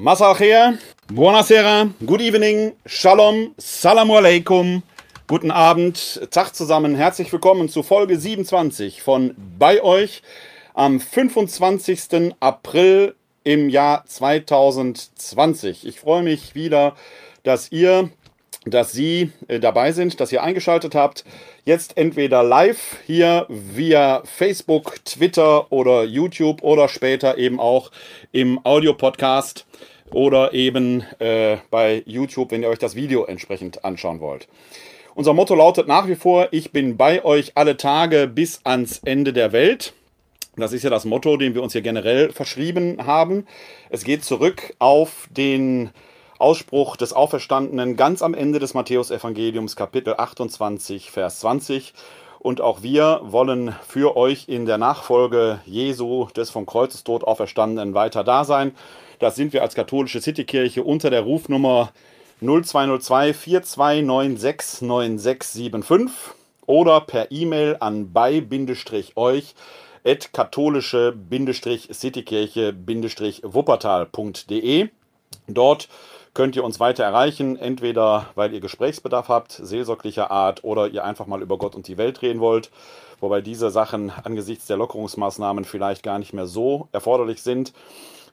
Masal Buonasera, Good Evening, Shalom, Salamu Alaikum, guten Abend, Tag zusammen, herzlich willkommen zu Folge 27 von Bei euch am 25. April im Jahr 2020. Ich freue mich wieder, dass ihr dass Sie äh, dabei sind, dass ihr eingeschaltet habt. Jetzt entweder live hier via Facebook, Twitter oder YouTube oder später eben auch im Audio-Podcast oder eben äh, bei YouTube, wenn ihr euch das Video entsprechend anschauen wollt. Unser Motto lautet nach wie vor, ich bin bei euch alle Tage bis ans Ende der Welt. Das ist ja das Motto, den wir uns hier generell verschrieben haben. Es geht zurück auf den Ausspruch des Auferstandenen ganz am Ende des Matthäusevangeliums Kapitel 28, Vers 20. Und auch wir wollen für euch in der Nachfolge Jesu des vom Kreuzestod Auferstandenen weiter da sein. Das sind wir als katholische Citykirche unter der Rufnummer 0202 4296 9675 oder per E-Mail an bei-euch at katholische-citykirche-wuppertal.de. Dort könnt ihr uns weiter erreichen, entweder weil ihr Gesprächsbedarf habt, seelsorglicher Art, oder ihr einfach mal über Gott und die Welt reden wollt, wobei diese Sachen angesichts der Lockerungsmaßnahmen vielleicht gar nicht mehr so erforderlich sind,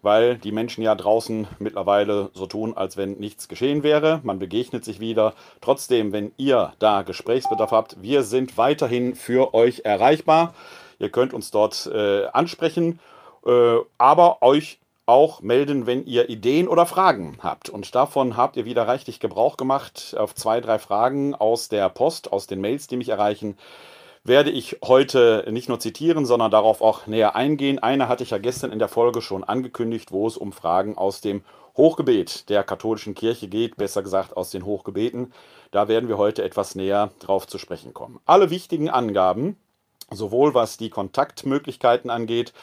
weil die Menschen ja draußen mittlerweile so tun, als wenn nichts geschehen wäre. Man begegnet sich wieder. Trotzdem, wenn ihr da Gesprächsbedarf habt, wir sind weiterhin für euch erreichbar. Ihr könnt uns dort äh, ansprechen, äh, aber euch auch melden, wenn ihr Ideen oder Fragen habt. Und davon habt ihr wieder reichlich Gebrauch gemacht. Auf zwei, drei Fragen aus der Post, aus den Mails, die mich erreichen, werde ich heute nicht nur zitieren, sondern darauf auch näher eingehen. Eine hatte ich ja gestern in der Folge schon angekündigt, wo es um Fragen aus dem Hochgebet der katholischen Kirche geht, besser gesagt aus den Hochgebeten. Da werden wir heute etwas näher drauf zu sprechen kommen. Alle wichtigen Angaben, sowohl was die Kontaktmöglichkeiten angeht,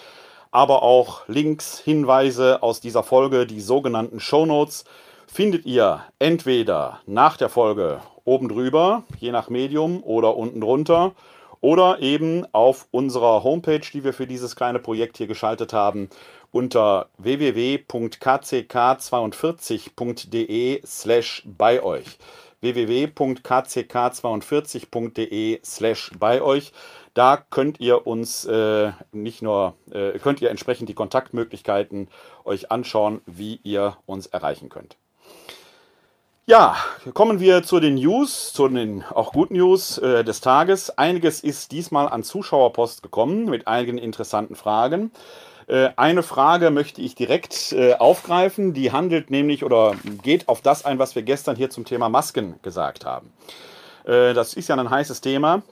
aber auch Links, Hinweise aus dieser Folge, die sogenannten Show Notes, findet ihr entweder nach der Folge oben drüber, je nach Medium, oder unten drunter, oder eben auf unserer Homepage, die wir für dieses kleine Projekt hier geschaltet haben, unter www.kck42.de slash bei euch www.kck42.de slash bei euch. Da könnt ihr uns äh, nicht nur, äh, könnt ihr entsprechend die Kontaktmöglichkeiten euch anschauen, wie ihr uns erreichen könnt. Ja, kommen wir zu den News, zu den auch guten News äh, des Tages. Einiges ist diesmal an Zuschauerpost gekommen mit einigen interessanten Fragen. Äh, eine Frage möchte ich direkt äh, aufgreifen, die handelt nämlich oder geht auf das ein, was wir gestern hier zum Thema Masken gesagt haben. Äh, das ist ja ein heißes Thema.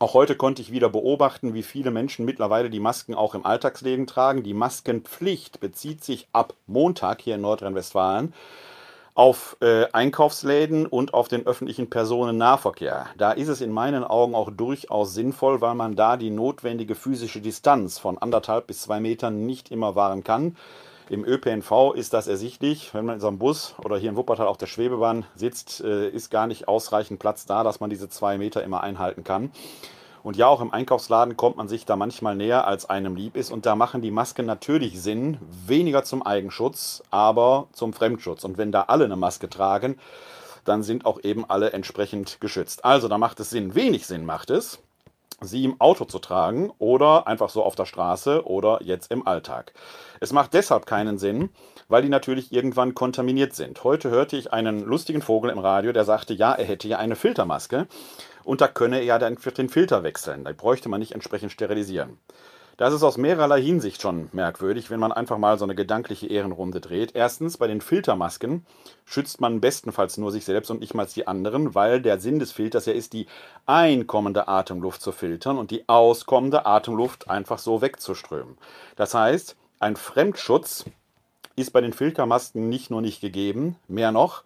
Auch heute konnte ich wieder beobachten, wie viele Menschen mittlerweile die Masken auch im Alltagsleben tragen. Die Maskenpflicht bezieht sich ab Montag hier in Nordrhein-Westfalen auf äh, Einkaufsläden und auf den öffentlichen Personennahverkehr. Da ist es in meinen Augen auch durchaus sinnvoll, weil man da die notwendige physische Distanz von anderthalb bis zwei Metern nicht immer wahren kann. Im ÖPNV ist das ersichtlich. Wenn man in so einem Bus oder hier in Wuppertal auf der Schwebebahn sitzt, äh, ist gar nicht ausreichend Platz da, dass man diese zwei Meter immer einhalten kann. Und ja, auch im Einkaufsladen kommt man sich da manchmal näher, als einem lieb ist. Und da machen die Masken natürlich Sinn, weniger zum Eigenschutz, aber zum Fremdschutz. Und wenn da alle eine Maske tragen, dann sind auch eben alle entsprechend geschützt. Also da macht es Sinn, wenig Sinn macht es, sie im Auto zu tragen oder einfach so auf der Straße oder jetzt im Alltag. Es macht deshalb keinen Sinn, weil die natürlich irgendwann kontaminiert sind. Heute hörte ich einen lustigen Vogel im Radio, der sagte, ja, er hätte ja eine Filtermaske und da könne er ja dann den Filter wechseln. Da bräuchte man nicht entsprechend sterilisieren. Das ist aus mehrerlei Hinsicht schon merkwürdig, wenn man einfach mal so eine gedankliche Ehrenrunde dreht. Erstens, bei den Filtermasken schützt man bestenfalls nur sich selbst und nicht mal die anderen, weil der Sinn des Filters ja ist, die einkommende Atemluft zu filtern und die auskommende Atemluft einfach so wegzuströmen. Das heißt, ein Fremdschutz ist bei den Filtermasken nicht nur nicht gegeben, mehr noch,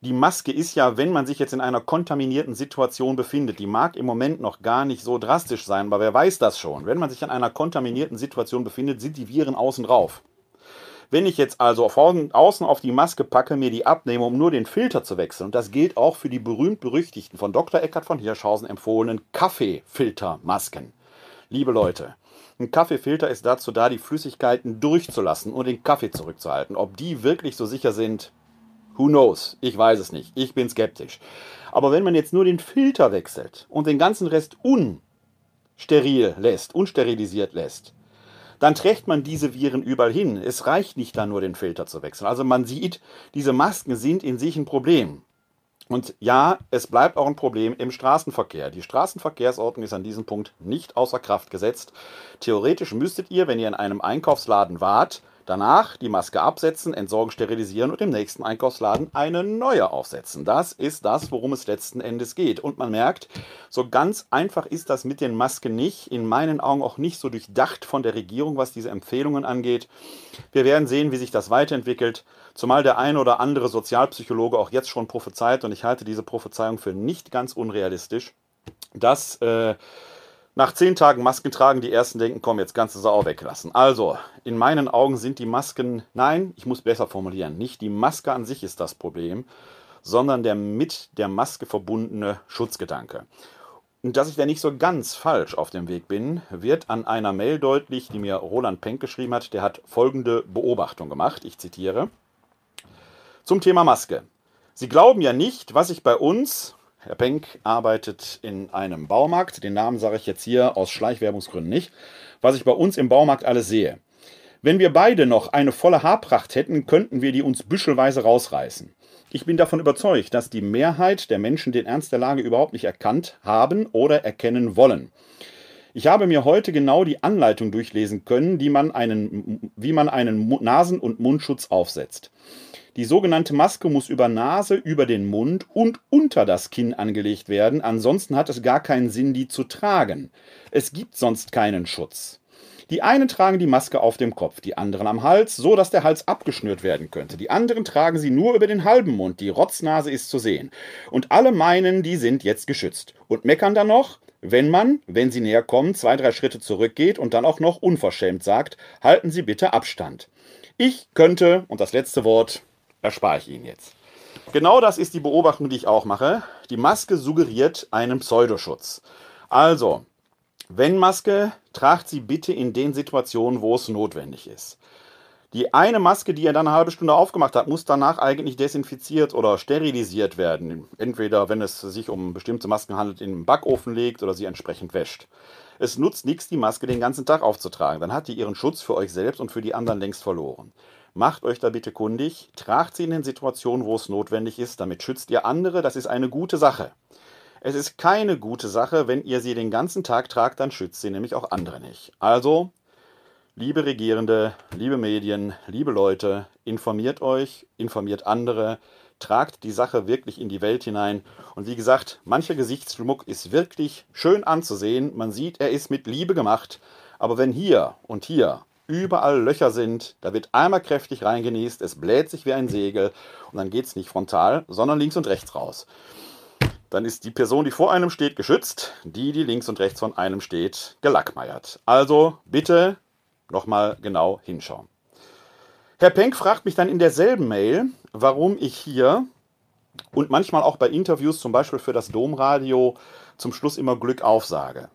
die Maske ist ja, wenn man sich jetzt in einer kontaminierten Situation befindet, die mag im Moment noch gar nicht so drastisch sein, aber wer weiß das schon. Wenn man sich in einer kontaminierten Situation befindet, sind die Viren außen drauf. Wenn ich jetzt also außen auf die Maske packe, mir die abnehme, um nur den Filter zu wechseln, und das gilt auch für die berühmt-berüchtigten von Dr. Eckhard von Hirschhausen empfohlenen Kaffeefiltermasken. Liebe Leute, Ein Kaffeefilter ist dazu da, die Flüssigkeiten durchzulassen und den Kaffee zurückzuhalten. Ob die wirklich so sicher sind, who knows? Ich weiß es nicht. Ich bin skeptisch. Aber wenn man jetzt nur den Filter wechselt und den ganzen Rest unsteril lässt, unsterilisiert lässt, dann trägt man diese Viren überall hin. Es reicht nicht dann nur den Filter zu wechseln. Also man sieht, diese Masken sind in sich ein Problem. Und ja, es bleibt auch ein Problem im Straßenverkehr. Die Straßenverkehrsordnung ist an diesem Punkt nicht außer Kraft gesetzt. Theoretisch müsstet ihr, wenn ihr in einem Einkaufsladen wart, Danach die Maske absetzen, entsorgen, sterilisieren und im nächsten Einkaufsladen eine neue aufsetzen. Das ist das, worum es letzten Endes geht. Und man merkt, so ganz einfach ist das mit den Masken nicht. In meinen Augen auch nicht so durchdacht von der Regierung, was diese Empfehlungen angeht. Wir werden sehen, wie sich das weiterentwickelt. Zumal der eine oder andere Sozialpsychologe auch jetzt schon prophezeit, und ich halte diese Prophezeiung für nicht ganz unrealistisch, dass äh, nach zehn Tagen Masken tragen, die ersten denken, komm, jetzt sie auch weglassen. Also, in meinen Augen sind die Masken, nein, ich muss besser formulieren, nicht die Maske an sich ist das Problem, sondern der mit der Maske verbundene Schutzgedanke. Und dass ich da nicht so ganz falsch auf dem Weg bin, wird an einer Mail deutlich, die mir Roland Penck geschrieben hat. Der hat folgende Beobachtung gemacht. Ich zitiere. Zum Thema Maske. Sie glauben ja nicht, was ich bei uns, Herr Penck arbeitet in einem Baumarkt. Den Namen sage ich jetzt hier aus Schleichwerbungsgründen nicht. Was ich bei uns im Baumarkt alles sehe. Wenn wir beide noch eine volle Haarpracht hätten, könnten wir die uns büschelweise rausreißen. Ich bin davon überzeugt, dass die Mehrheit der Menschen den Ernst der Lage überhaupt nicht erkannt haben oder erkennen wollen. Ich habe mir heute genau die Anleitung durchlesen können, man einen, wie man einen Nasen- und Mundschutz aufsetzt. Die sogenannte Maske muss über Nase, über den Mund und unter das Kinn angelegt werden, ansonsten hat es gar keinen Sinn, die zu tragen. Es gibt sonst keinen Schutz. Die einen tragen die Maske auf dem Kopf, die anderen am Hals, so dass der Hals abgeschnürt werden könnte. Die anderen tragen sie nur über den halben Mund, die Rotznase ist zu sehen. Und alle meinen, die sind jetzt geschützt. Und meckern dann noch, wenn man, wenn sie näher kommen, zwei, drei Schritte zurückgeht und dann auch noch unverschämt sagt, halten Sie bitte Abstand. Ich könnte, und das letzte Wort erspare ich Ihnen jetzt. Genau das ist die Beobachtung, die ich auch mache. Die Maske suggeriert einen Pseudoschutz. Also, wenn Maske, tragt sie bitte in den Situationen, wo es notwendig ist. Die eine Maske, die er dann eine halbe Stunde aufgemacht hat, muss danach eigentlich desinfiziert oder sterilisiert werden. Entweder, wenn es sich um bestimmte Masken handelt, in den Backofen legt oder sie entsprechend wäscht. Es nutzt nichts, die Maske den ganzen Tag aufzutragen. Dann hat die ihren Schutz für euch selbst und für die anderen längst verloren. Macht euch da bitte kundig, tragt sie in den Situationen, wo es notwendig ist, damit schützt ihr andere, das ist eine gute Sache. Es ist keine gute Sache, wenn ihr sie den ganzen Tag tragt, dann schützt sie nämlich auch andere nicht. Also, liebe Regierende, liebe Medien, liebe Leute, informiert euch, informiert andere, tragt die Sache wirklich in die Welt hinein. Und wie gesagt, mancher Gesichtsschmuck ist wirklich schön anzusehen. Man sieht, er ist mit Liebe gemacht. Aber wenn hier und hier überall Löcher sind. Da wird einmal kräftig reingenießt, es bläht sich wie ein Segel und dann geht es nicht frontal, sondern links und rechts raus. Dann ist die Person, die vor einem steht, geschützt, die, die links und rechts von einem steht, gelackmeiert. Also bitte nochmal genau hinschauen. Herr Penck fragt mich dann in derselben Mail, warum ich hier und manchmal auch bei Interviews, zum Beispiel für das Domradio, zum Schluss immer Glück aufsage.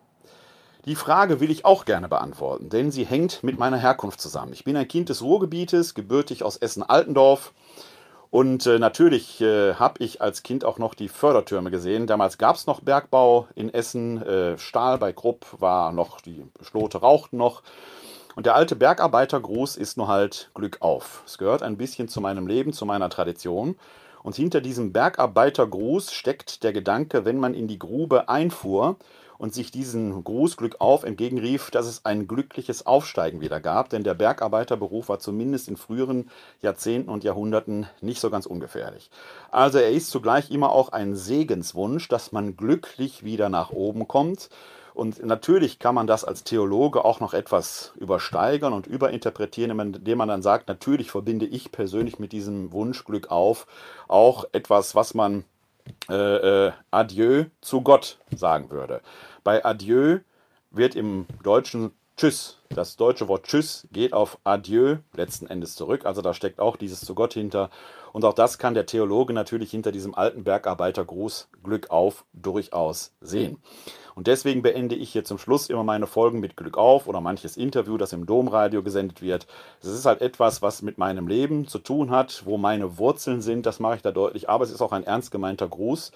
Die Frage will ich auch gerne beantworten, denn sie hängt mit meiner Herkunft zusammen. Ich bin ein Kind des Ruhrgebietes, gebürtig aus Essen-Altendorf. Und äh, natürlich äh, habe ich als Kind auch noch die Fördertürme gesehen. Damals gab es noch Bergbau in Essen. Äh, Stahl bei Krupp war noch, die Schlote rauchten noch. Und der alte Bergarbeitergruß ist nur halt Glück auf. Es gehört ein bisschen zu meinem Leben, zu meiner Tradition. Und hinter diesem Bergarbeitergruß steckt der Gedanke, wenn man in die Grube einfuhr, und sich diesen Grußglück auf entgegenrief, dass es ein glückliches Aufsteigen wieder gab, denn der Bergarbeiterberuf war zumindest in früheren Jahrzehnten und Jahrhunderten nicht so ganz ungefährlich. Also er ist zugleich immer auch ein Segenswunsch, dass man glücklich wieder nach oben kommt. Und natürlich kann man das als Theologe auch noch etwas übersteigern und überinterpretieren, indem man dann sagt, natürlich verbinde ich persönlich mit diesem Wunschglück auf auch etwas, was man äh, äh, Adieu zu Gott sagen würde. Bei Adieu wird im Deutschen Tschüss Das deutsche Wort Tschüss geht auf Adieu letzten Endes zurück. Also da steckt auch dieses zu Gott hinter. Und auch das kann der Theologe natürlich hinter diesem alten Bergarbeitergruß Glück auf durchaus sehen. Und deswegen beende ich hier zum Schluss immer meine Folgen mit Glück auf oder manches Interview, das im Domradio gesendet wird. Es ist halt etwas, was mit meinem Leben zu tun hat, wo meine Wurzeln sind, das mache ich da deutlich. Aber es ist auch ein ernst gemeinter Gruß.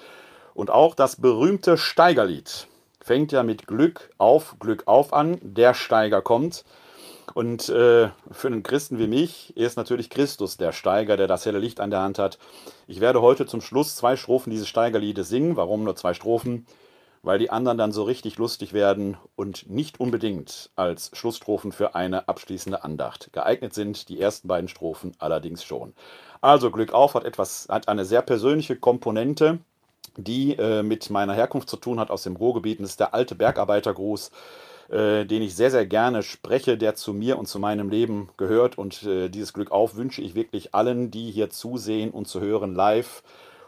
Und auch das berühmte Steigerlied fängt ja mit Glück auf, Glück auf an. Der Steiger kommt. Und äh, für einen Christen wie mich ist natürlich Christus der Steiger, der das helle Licht an der Hand hat. Ich werde heute zum Schluss zwei Strophen dieses Steigerliedes singen. Warum nur zwei Strophen? Weil die anderen dann so richtig lustig werden und nicht unbedingt als Schlussstrophen für eine abschließende Andacht geeignet sind. Die ersten beiden Strophen allerdings schon. Also Glück auf hat etwas, hat eine sehr persönliche Komponente die äh, mit meiner Herkunft zu tun hat aus dem Ruhrgebiet. das ist der alte Bergarbeitergruß, äh, den ich sehr, sehr gerne spreche, der zu mir und zu meinem Leben gehört. Und äh, dieses Glück auf wünsche ich wirklich allen, die hier zusehen und zu hören, live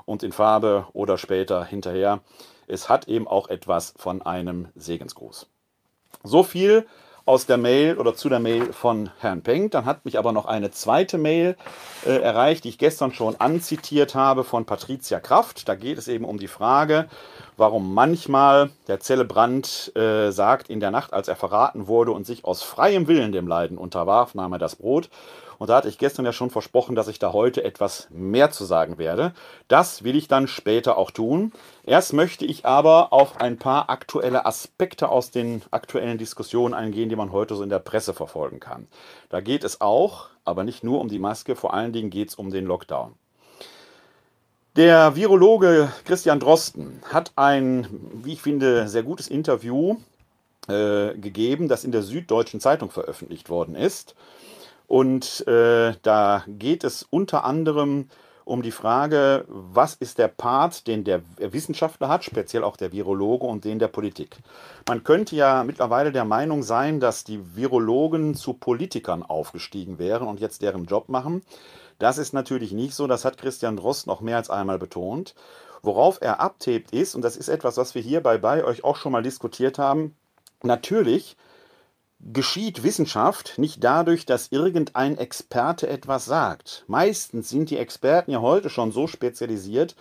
und in Farbe oder später hinterher. Es hat eben auch etwas von einem Segensgruß. So viel aus der Mail oder zu der Mail von Herrn Penck. Dann hat mich aber noch eine zweite Mail äh, erreicht, die ich gestern schon anzitiert habe von Patricia Kraft. Da geht es eben um die Frage, warum manchmal der Zellebrand äh, sagt, in der Nacht, als er verraten wurde und sich aus freiem Willen dem Leiden unterwarf, nahm er das Brot. Und da hatte ich gestern ja schon versprochen, dass ich da heute etwas mehr zu sagen werde. Das will ich dann später auch tun. Erst möchte ich aber auf ein paar aktuelle Aspekte aus den aktuellen Diskussionen eingehen, die man heute so in der Presse verfolgen kann. Da geht es auch, aber nicht nur um die Maske, vor allen Dingen geht es um den Lockdown. Der Virologe Christian Drosten hat ein, wie ich finde, sehr gutes Interview äh, gegeben, das in der Süddeutschen Zeitung veröffentlicht worden ist. Und äh, da geht es unter anderem um die Frage, was ist der Part, den der Wissenschaftler hat, speziell auch der Virologe und den der Politik. Man könnte ja mittlerweile der Meinung sein, dass die Virologen zu Politikern aufgestiegen wären und jetzt deren Job machen. Das ist natürlich nicht so, das hat Christian Drost noch mehr als einmal betont. Worauf er abtebt ist, und das ist etwas, was wir hier bei, bei euch auch schon mal diskutiert haben, natürlich geschieht Wissenschaft nicht dadurch, dass irgendein Experte etwas sagt. Meistens sind die Experten ja heute schon so spezialisiert,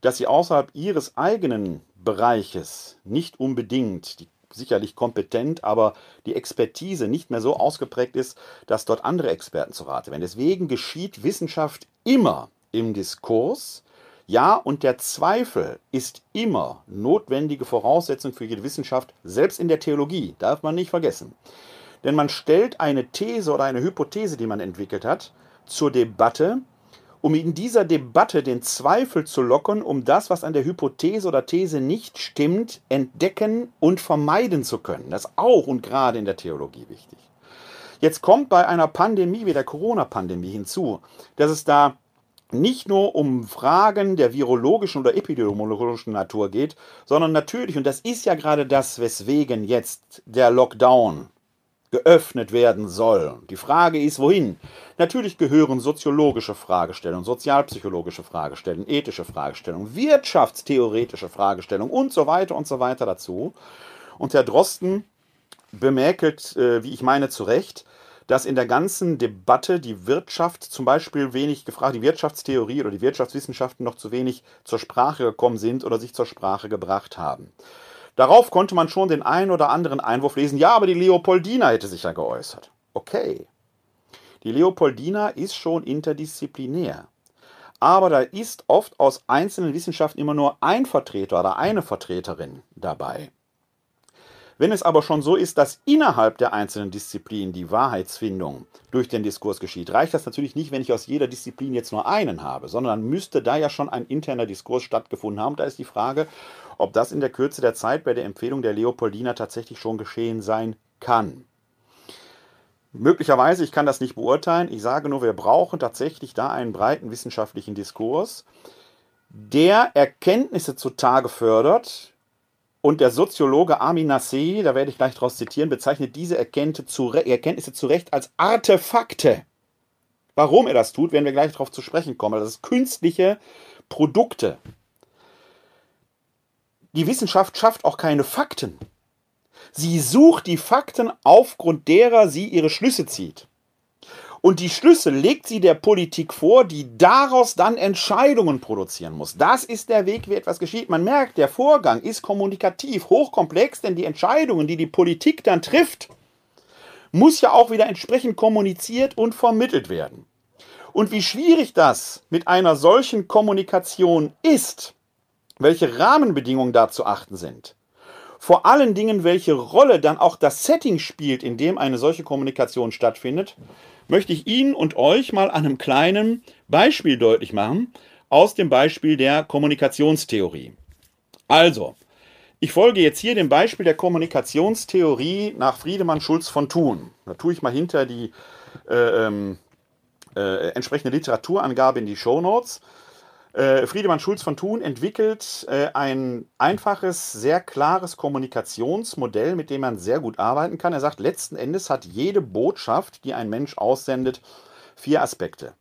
dass sie außerhalb ihres eigenen Bereiches nicht unbedingt, die, sicherlich kompetent, aber die Expertise nicht mehr so ausgeprägt ist, dass dort andere Experten zu Rate werden. Deswegen geschieht Wissenschaft immer im Diskurs, ja, und der Zweifel ist immer notwendige Voraussetzung für jede Wissenschaft, selbst in der Theologie, darf man nicht vergessen. Denn man stellt eine These oder eine Hypothese, die man entwickelt hat, zur Debatte, um in dieser Debatte den Zweifel zu lockern, um das, was an der Hypothese oder These nicht stimmt, entdecken und vermeiden zu können. Das ist auch und gerade in der Theologie wichtig. Jetzt kommt bei einer Pandemie wie der Corona-Pandemie hinzu, dass es da nicht nur um Fragen der virologischen oder epidemiologischen Natur geht, sondern natürlich, und das ist ja gerade das, weswegen jetzt der Lockdown geöffnet werden soll. Die Frage ist, wohin? Natürlich gehören soziologische Fragestellungen, sozialpsychologische Fragestellungen, ethische Fragestellungen, wirtschaftstheoretische Fragestellungen und so weiter und so weiter dazu. Und Herr Drosten bemäkelt, äh, wie ich meine, zu Recht, dass in der ganzen Debatte die Wirtschaft zum Beispiel wenig gefragt, die Wirtschaftstheorie oder die Wirtschaftswissenschaften noch zu wenig zur Sprache gekommen sind oder sich zur Sprache gebracht haben. Darauf konnte man schon den einen oder anderen Einwurf lesen, ja, aber die Leopoldina hätte sich ja geäußert. Okay. Die Leopoldina ist schon interdisziplinär. Aber da ist oft aus einzelnen Wissenschaften immer nur ein Vertreter oder eine Vertreterin dabei. Wenn es aber schon so ist, dass innerhalb der einzelnen Disziplinen die Wahrheitsfindung durch den Diskurs geschieht, reicht das natürlich nicht, wenn ich aus jeder Disziplin jetzt nur einen habe, sondern müsste da ja schon ein interner Diskurs stattgefunden haben. Da ist die Frage, ob das in der Kürze der Zeit bei der Empfehlung der Leopoldina tatsächlich schon geschehen sein kann. Möglicherweise, ich kann das nicht beurteilen. Ich sage nur, wir brauchen tatsächlich da einen breiten wissenschaftlichen Diskurs, der Erkenntnisse zutage fördert, und der Soziologe Armin Nassé, da werde ich gleich daraus zitieren, bezeichnet diese Erkenntnisse zu Recht als Artefakte. Warum er das tut, werden wir gleich darauf zu sprechen kommen. Das ist künstliche Produkte. Die Wissenschaft schafft auch keine Fakten. Sie sucht die Fakten, aufgrund derer sie ihre Schlüsse zieht. Und die Schlüsse legt sie der Politik vor, die daraus dann Entscheidungen produzieren muss. Das ist der Weg, wie etwas geschieht. Man merkt, der Vorgang ist kommunikativ, hochkomplex, denn die Entscheidungen, die die Politik dann trifft, muss ja auch wieder entsprechend kommuniziert und vermittelt werden. Und wie schwierig das mit einer solchen Kommunikation ist, welche Rahmenbedingungen da zu achten sind, vor allen Dingen, welche Rolle dann auch das Setting spielt, in dem eine solche Kommunikation stattfindet, möchte ich Ihnen und euch mal an einem kleinen Beispiel deutlich machen, aus dem Beispiel der Kommunikationstheorie. Also, ich folge jetzt hier dem Beispiel der Kommunikationstheorie nach Friedemann Schulz von Thun. Da tue ich mal hinter die äh, ähm, äh, entsprechende Literaturangabe in die Show Notes. Äh, Friedemann Schulz von Thun entwickelt äh, ein einfaches, sehr klares Kommunikationsmodell, mit dem man sehr gut arbeiten kann. Er sagt, letzten Endes hat jede Botschaft, die ein Mensch aussendet, vier Aspekte.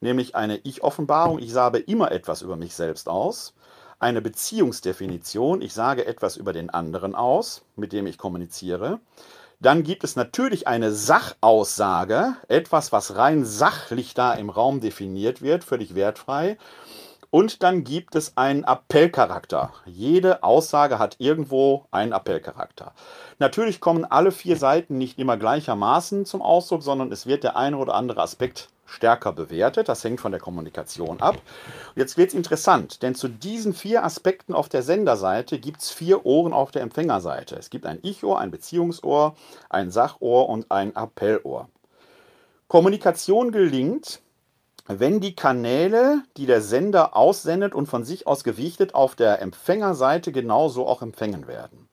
Nämlich eine Ich-Offenbarung, ich sage immer etwas über mich selbst aus. Eine Beziehungsdefinition, ich sage etwas über den anderen aus, mit dem ich kommuniziere. Dann gibt es natürlich eine Sachaussage, etwas, was rein sachlich da im Raum definiert wird, völlig wertfrei. Und dann gibt es einen Appellcharakter. Jede Aussage hat irgendwo einen Appellcharakter. Natürlich kommen alle vier Seiten nicht immer gleichermaßen zum Ausdruck, sondern es wird der eine oder andere Aspekt stärker bewertet. Das hängt von der Kommunikation ab. Jetzt wird es interessant, denn zu diesen vier Aspekten auf der Senderseite gibt es vier Ohren auf der Empfängerseite. Es gibt ein Ich-Ohr, ein Beziehungsohr, ein Sachohr und ein Appellohr. Kommunikation gelingt, wenn die Kanäle, die der Sender aussendet und von sich aus gewichtet, auf der Empfängerseite genauso auch empfangen werden.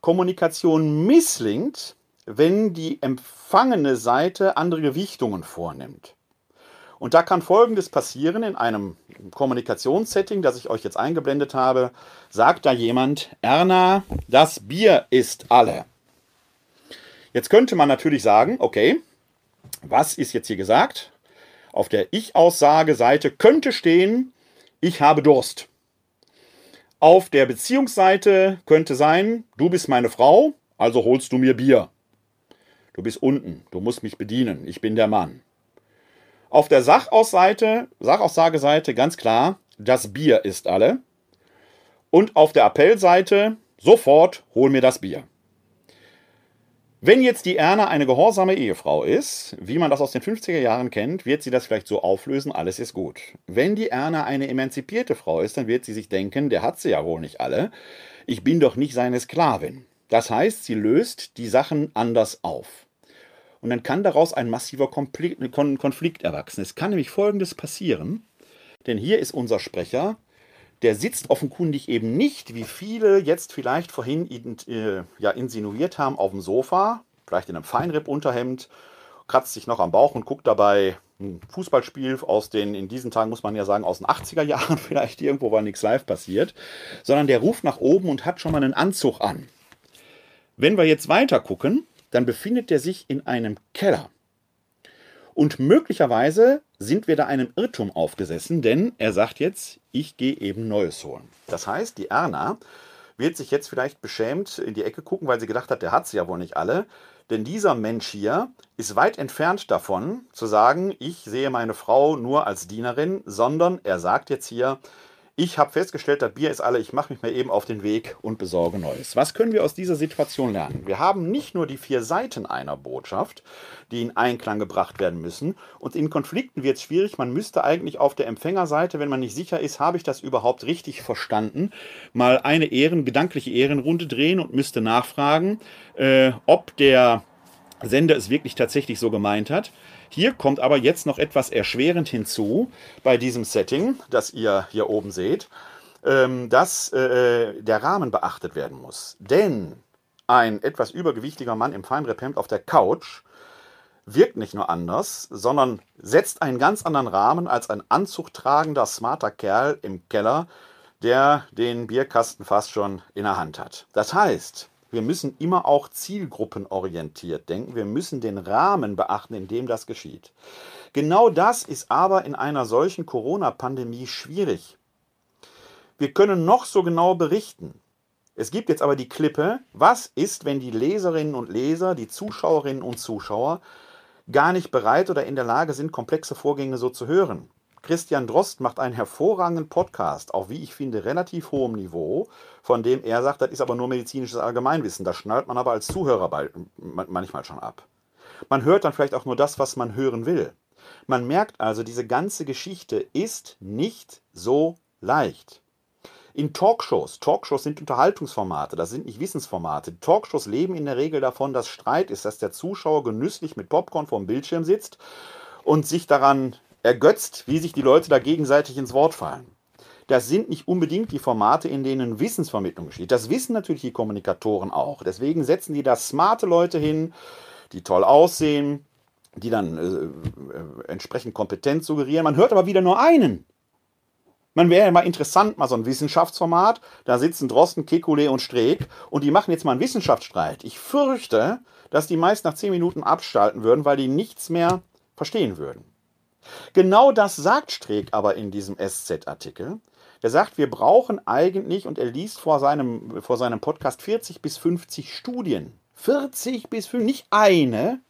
Kommunikation misslingt, wenn die empfangene Seite andere Gewichtungen vornimmt. Und da kann Folgendes passieren in einem Kommunikationssetting, das ich euch jetzt eingeblendet habe. Sagt da jemand, Erna, das Bier ist alle. Jetzt könnte man natürlich sagen, okay, was ist jetzt hier gesagt? Auf der Ich-Aussage-Seite könnte stehen, ich habe Durst. Auf der Beziehungsseite könnte sein, du bist meine Frau, also holst du mir Bier. Du bist unten, du musst mich bedienen, ich bin der Mann. Auf der Sachausseite, Sachaussageseite ganz klar, das Bier ist alle. Und auf der Appellseite, sofort hol mir das Bier. Wenn jetzt die Erna eine gehorsame Ehefrau ist, wie man das aus den 50er Jahren kennt, wird sie das vielleicht so auflösen, alles ist gut. Wenn die Erna eine emanzipierte Frau ist, dann wird sie sich denken, der hat sie ja wohl nicht alle. Ich bin doch nicht seine Sklavin. Das heißt, sie löst die Sachen anders auf. Und dann kann daraus ein massiver Konflikt erwachsen. Es kann nämlich Folgendes passieren, denn hier ist unser Sprecher der sitzt offenkundig eben nicht, wie viele jetzt vielleicht vorhin äh, ja, insinuiert haben, auf dem Sofa, vielleicht in einem Feinripp-Unterhemd, kratzt sich noch am Bauch und guckt dabei ein Fußballspiel aus den, in diesen Tagen muss man ja sagen, aus den 80er Jahren vielleicht irgendwo, weil nichts live passiert, sondern der ruft nach oben und hat schon mal einen Anzug an. Wenn wir jetzt weiter gucken, dann befindet er sich in einem Keller. Und möglicherweise sind wir da einem Irrtum aufgesessen, denn er sagt jetzt, ich gehe eben Neues holen. Das heißt, die Erna wird sich jetzt vielleicht beschämt in die Ecke gucken, weil sie gedacht hat, der hat sie ja wohl nicht alle. Denn dieser Mensch hier ist weit entfernt davon, zu sagen, ich sehe meine Frau nur als Dienerin, sondern er sagt jetzt hier, ich habe festgestellt, das Bier ist alle, ich mache mich mal eben auf den Weg und besorge Neues. Was können wir aus dieser Situation lernen? Wir haben nicht nur die vier Seiten einer Botschaft, die in Einklang gebracht werden müssen. Und in Konflikten wird es schwierig. Man müsste eigentlich auf der Empfängerseite, wenn man nicht sicher ist, habe ich das überhaupt richtig verstanden, mal eine Ehren, gedankliche Ehrenrunde drehen und müsste nachfragen, äh, ob der Sender es wirklich tatsächlich so gemeint hat. Hier kommt aber jetzt noch etwas erschwerend hinzu bei diesem Setting, das ihr hier oben seht, ähm, dass äh, der Rahmen beachtet werden muss. Denn ein etwas übergewichtiger Mann im Feinrepphemd auf der Couch wirkt nicht nur anders, sondern setzt einen ganz anderen Rahmen als ein anzugtragender, smarter Kerl im Keller, der den Bierkasten fast schon in der Hand hat. Das heißt, wir müssen immer auch zielgruppenorientiert denken. Wir müssen den Rahmen beachten, in dem das geschieht. Genau das ist aber in einer solchen Corona-Pandemie schwierig. Wir können noch so genau berichten. Es gibt jetzt aber die Klippe, was ist, wenn die Leserinnen und Leser, die Zuschauerinnen und Zuschauer gar nicht bereit oder in der Lage sind, komplexe Vorgänge so zu hören? Christian Drost macht einen hervorragenden Podcast, auf wie ich finde relativ hohem Niveau, von dem er sagt, das ist aber nur medizinisches Allgemeinwissen. Das schnallt man aber als Zuhörer manchmal schon ab. Man hört dann vielleicht auch nur das, was man hören will. Man merkt also, diese ganze Geschichte ist nicht so leicht. In Talkshows, Talkshows sind Unterhaltungsformate, das sind nicht Wissensformate. Talkshows leben in der Regel davon, dass Streit ist, dass der Zuschauer genüsslich mit Popcorn vorm Bildschirm sitzt und sich daran ergötzt, wie sich die Leute da gegenseitig ins Wort fallen. Das sind nicht unbedingt die Formate, in denen Wissensvermittlung geschieht. Das wissen natürlich die Kommunikatoren auch. Deswegen setzen die da smarte Leute hin, die toll aussehen, die dann äh, äh, entsprechend kompetent suggerieren. Man hört aber wieder nur einen. Man wäre ja mal interessant, mal so ein Wissenschaftsformat. Da sitzen Drosten, Kekulé und Streeck und die machen jetzt mal einen Wissenschaftsstreit. Ich fürchte, dass die meist nach zehn Minuten abstalten würden, weil die nichts mehr verstehen würden. Genau das sagt Streeck aber in diesem SZ-Artikel. Der sagt, wir brauchen eigentlich, und er liest vor seinem, vor seinem Podcast 40 bis 50 Studien. 40 bis 50, nicht eine,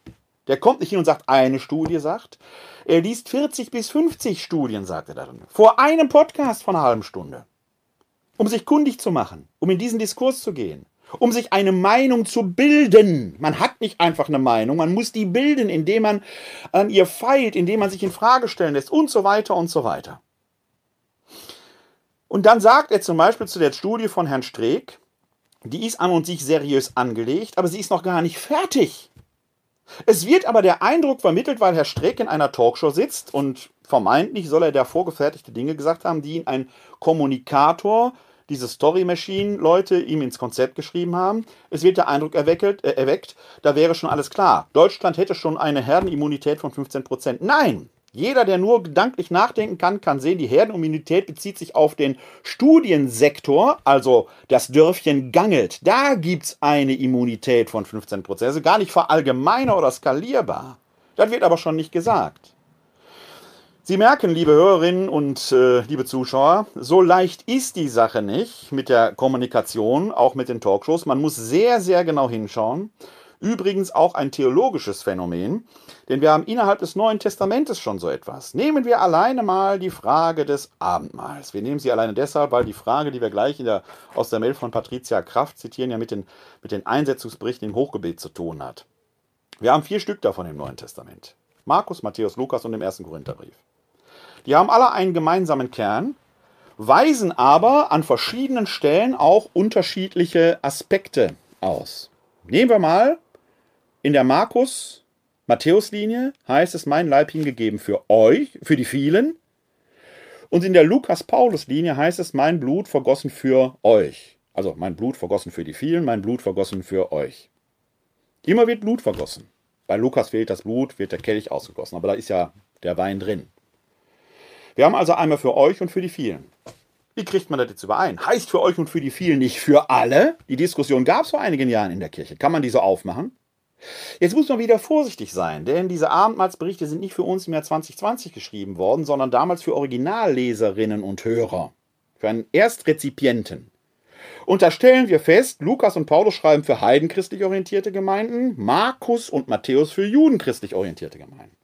der kommt nicht hin und sagt, eine Studie sagt. Er liest 40 bis 50 Studien, sagt er darin. Vor einem Podcast von einer halben Stunde. Um sich kundig zu machen, um in diesen Diskurs zu gehen, um sich eine Meinung zu bilden. Man hat nicht einfach eine Meinung, man muss die bilden, indem man an ihr feilt, indem man sich in Frage stellen lässt und so weiter und so weiter. Und dann sagt er zum Beispiel zu der Studie von Herrn Streeck, die ist an und sich seriös angelegt, aber sie ist noch gar nicht fertig. Es wird aber der Eindruck vermittelt, weil Herr Streeck in einer Talkshow sitzt und vermeintlich soll er da vorgefertigte Dinge gesagt haben, die ihn ein Kommunikator, diese Story Machine Leute ihm ins Konzept geschrieben haben. Es wird der Eindruck erweckelt, äh, erweckt, da wäre schon alles klar. Deutschland hätte schon eine Herdenimmunität von 15 Prozent. Nein, jeder, der nur gedanklich nachdenken kann, kann sehen, die Herdenimmunität bezieht sich auf den Studiensektor, also das Dörfchen Gangelt. Da gibt es eine Immunität von 15 Prozent. Also gar nicht verallgemeiner oder skalierbar. Das wird aber schon nicht gesagt. Sie merken, liebe Hörerinnen und äh, liebe Zuschauer, so leicht ist die Sache nicht mit der Kommunikation, auch mit den Talkshows. Man muss sehr, sehr genau hinschauen. Übrigens auch ein theologisches Phänomen, denn wir haben innerhalb des Neuen Testamentes schon so etwas. Nehmen wir alleine mal die Frage des Abendmahls. Wir nehmen sie alleine deshalb, weil die Frage, die wir gleich der, aus der Mail von Patricia Kraft zitieren, ja mit den, mit den Einsetzungsberichten im Hochgebet zu tun hat. Wir haben vier Stück davon im Neuen Testament. Markus, Matthäus, Lukas und im ersten Korintherbrief. Die haben alle einen gemeinsamen Kern, weisen aber an verschiedenen Stellen auch unterschiedliche Aspekte aus. Nehmen wir mal in der Markus-Matthäus-Linie heißt es, mein Leib hingegeben für euch, für die vielen. Und in der Lukas-Paulus-Linie heißt es, mein Blut vergossen für euch. Also mein Blut vergossen für die vielen, mein Blut vergossen für euch. Immer wird Blut vergossen. Bei Lukas fehlt das Blut, wird der Kelch ausgegossen, aber da ist ja der Wein drin. Wir haben also einmal für euch und für die vielen. Wie kriegt man das jetzt überein? Heißt für euch und für die vielen nicht für alle? Die Diskussion gab es vor einigen Jahren in der Kirche. Kann man die so aufmachen? Jetzt muss man wieder vorsichtig sein, denn diese Abendmahlsberichte sind nicht für uns im Jahr 2020 geschrieben worden, sondern damals für Originalleserinnen und Hörer, für einen Erstrezipienten. Und da stellen wir fest, Lukas und Paulus schreiben für heidenchristlich orientierte Gemeinden, Markus und Matthäus für judenchristlich orientierte Gemeinden.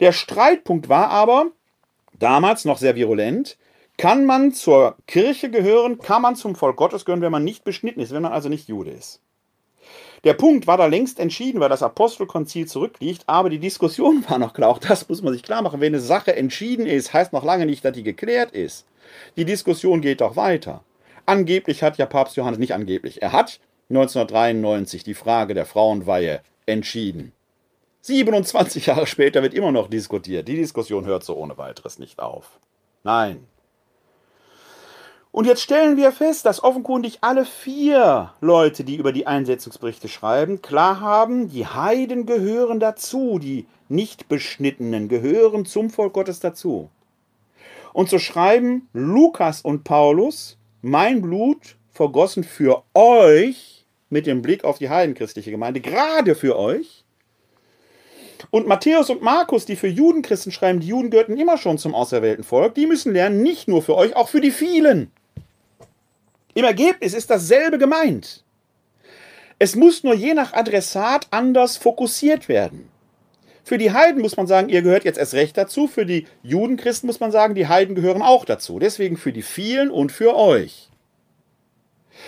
Der Streitpunkt war aber, damals noch sehr virulent, kann man zur Kirche gehören, kann man zum Volk Gottes gehören, wenn man nicht beschnitten ist, wenn man also nicht Jude ist. Der Punkt war da längst entschieden, weil das Apostelkonzil zurückliegt, aber die Diskussion war noch klar. Auch das muss man sich klar machen. Wenn eine Sache entschieden ist, heißt noch lange nicht, dass die geklärt ist. Die Diskussion geht doch weiter. Angeblich hat ja Papst Johannes, nicht angeblich, er hat 1993 die Frage der Frauenweihe entschieden. 27 Jahre später wird immer noch diskutiert. Die Diskussion hört so ohne weiteres nicht auf. Nein, und jetzt stellen wir fest, dass offenkundig alle vier Leute, die über die Einsetzungsberichte schreiben, klar haben, die Heiden gehören dazu, die Nichtbeschnittenen gehören zum Volk Gottes dazu. Und so schreiben Lukas und Paulus, mein Blut vergossen für euch, mit dem Blick auf die heidenchristliche Gemeinde, gerade für euch. Und Matthäus und Markus, die für Judenchristen schreiben, die Juden gehörten immer schon zum auserwählten Volk, die müssen lernen, nicht nur für euch, auch für die vielen. Im Ergebnis ist dasselbe gemeint. Es muss nur je nach Adressat anders fokussiert werden. Für die Heiden muss man sagen, ihr gehört jetzt erst recht dazu. Für die Judenchristen muss man sagen, die Heiden gehören auch dazu. Deswegen für die vielen und für euch.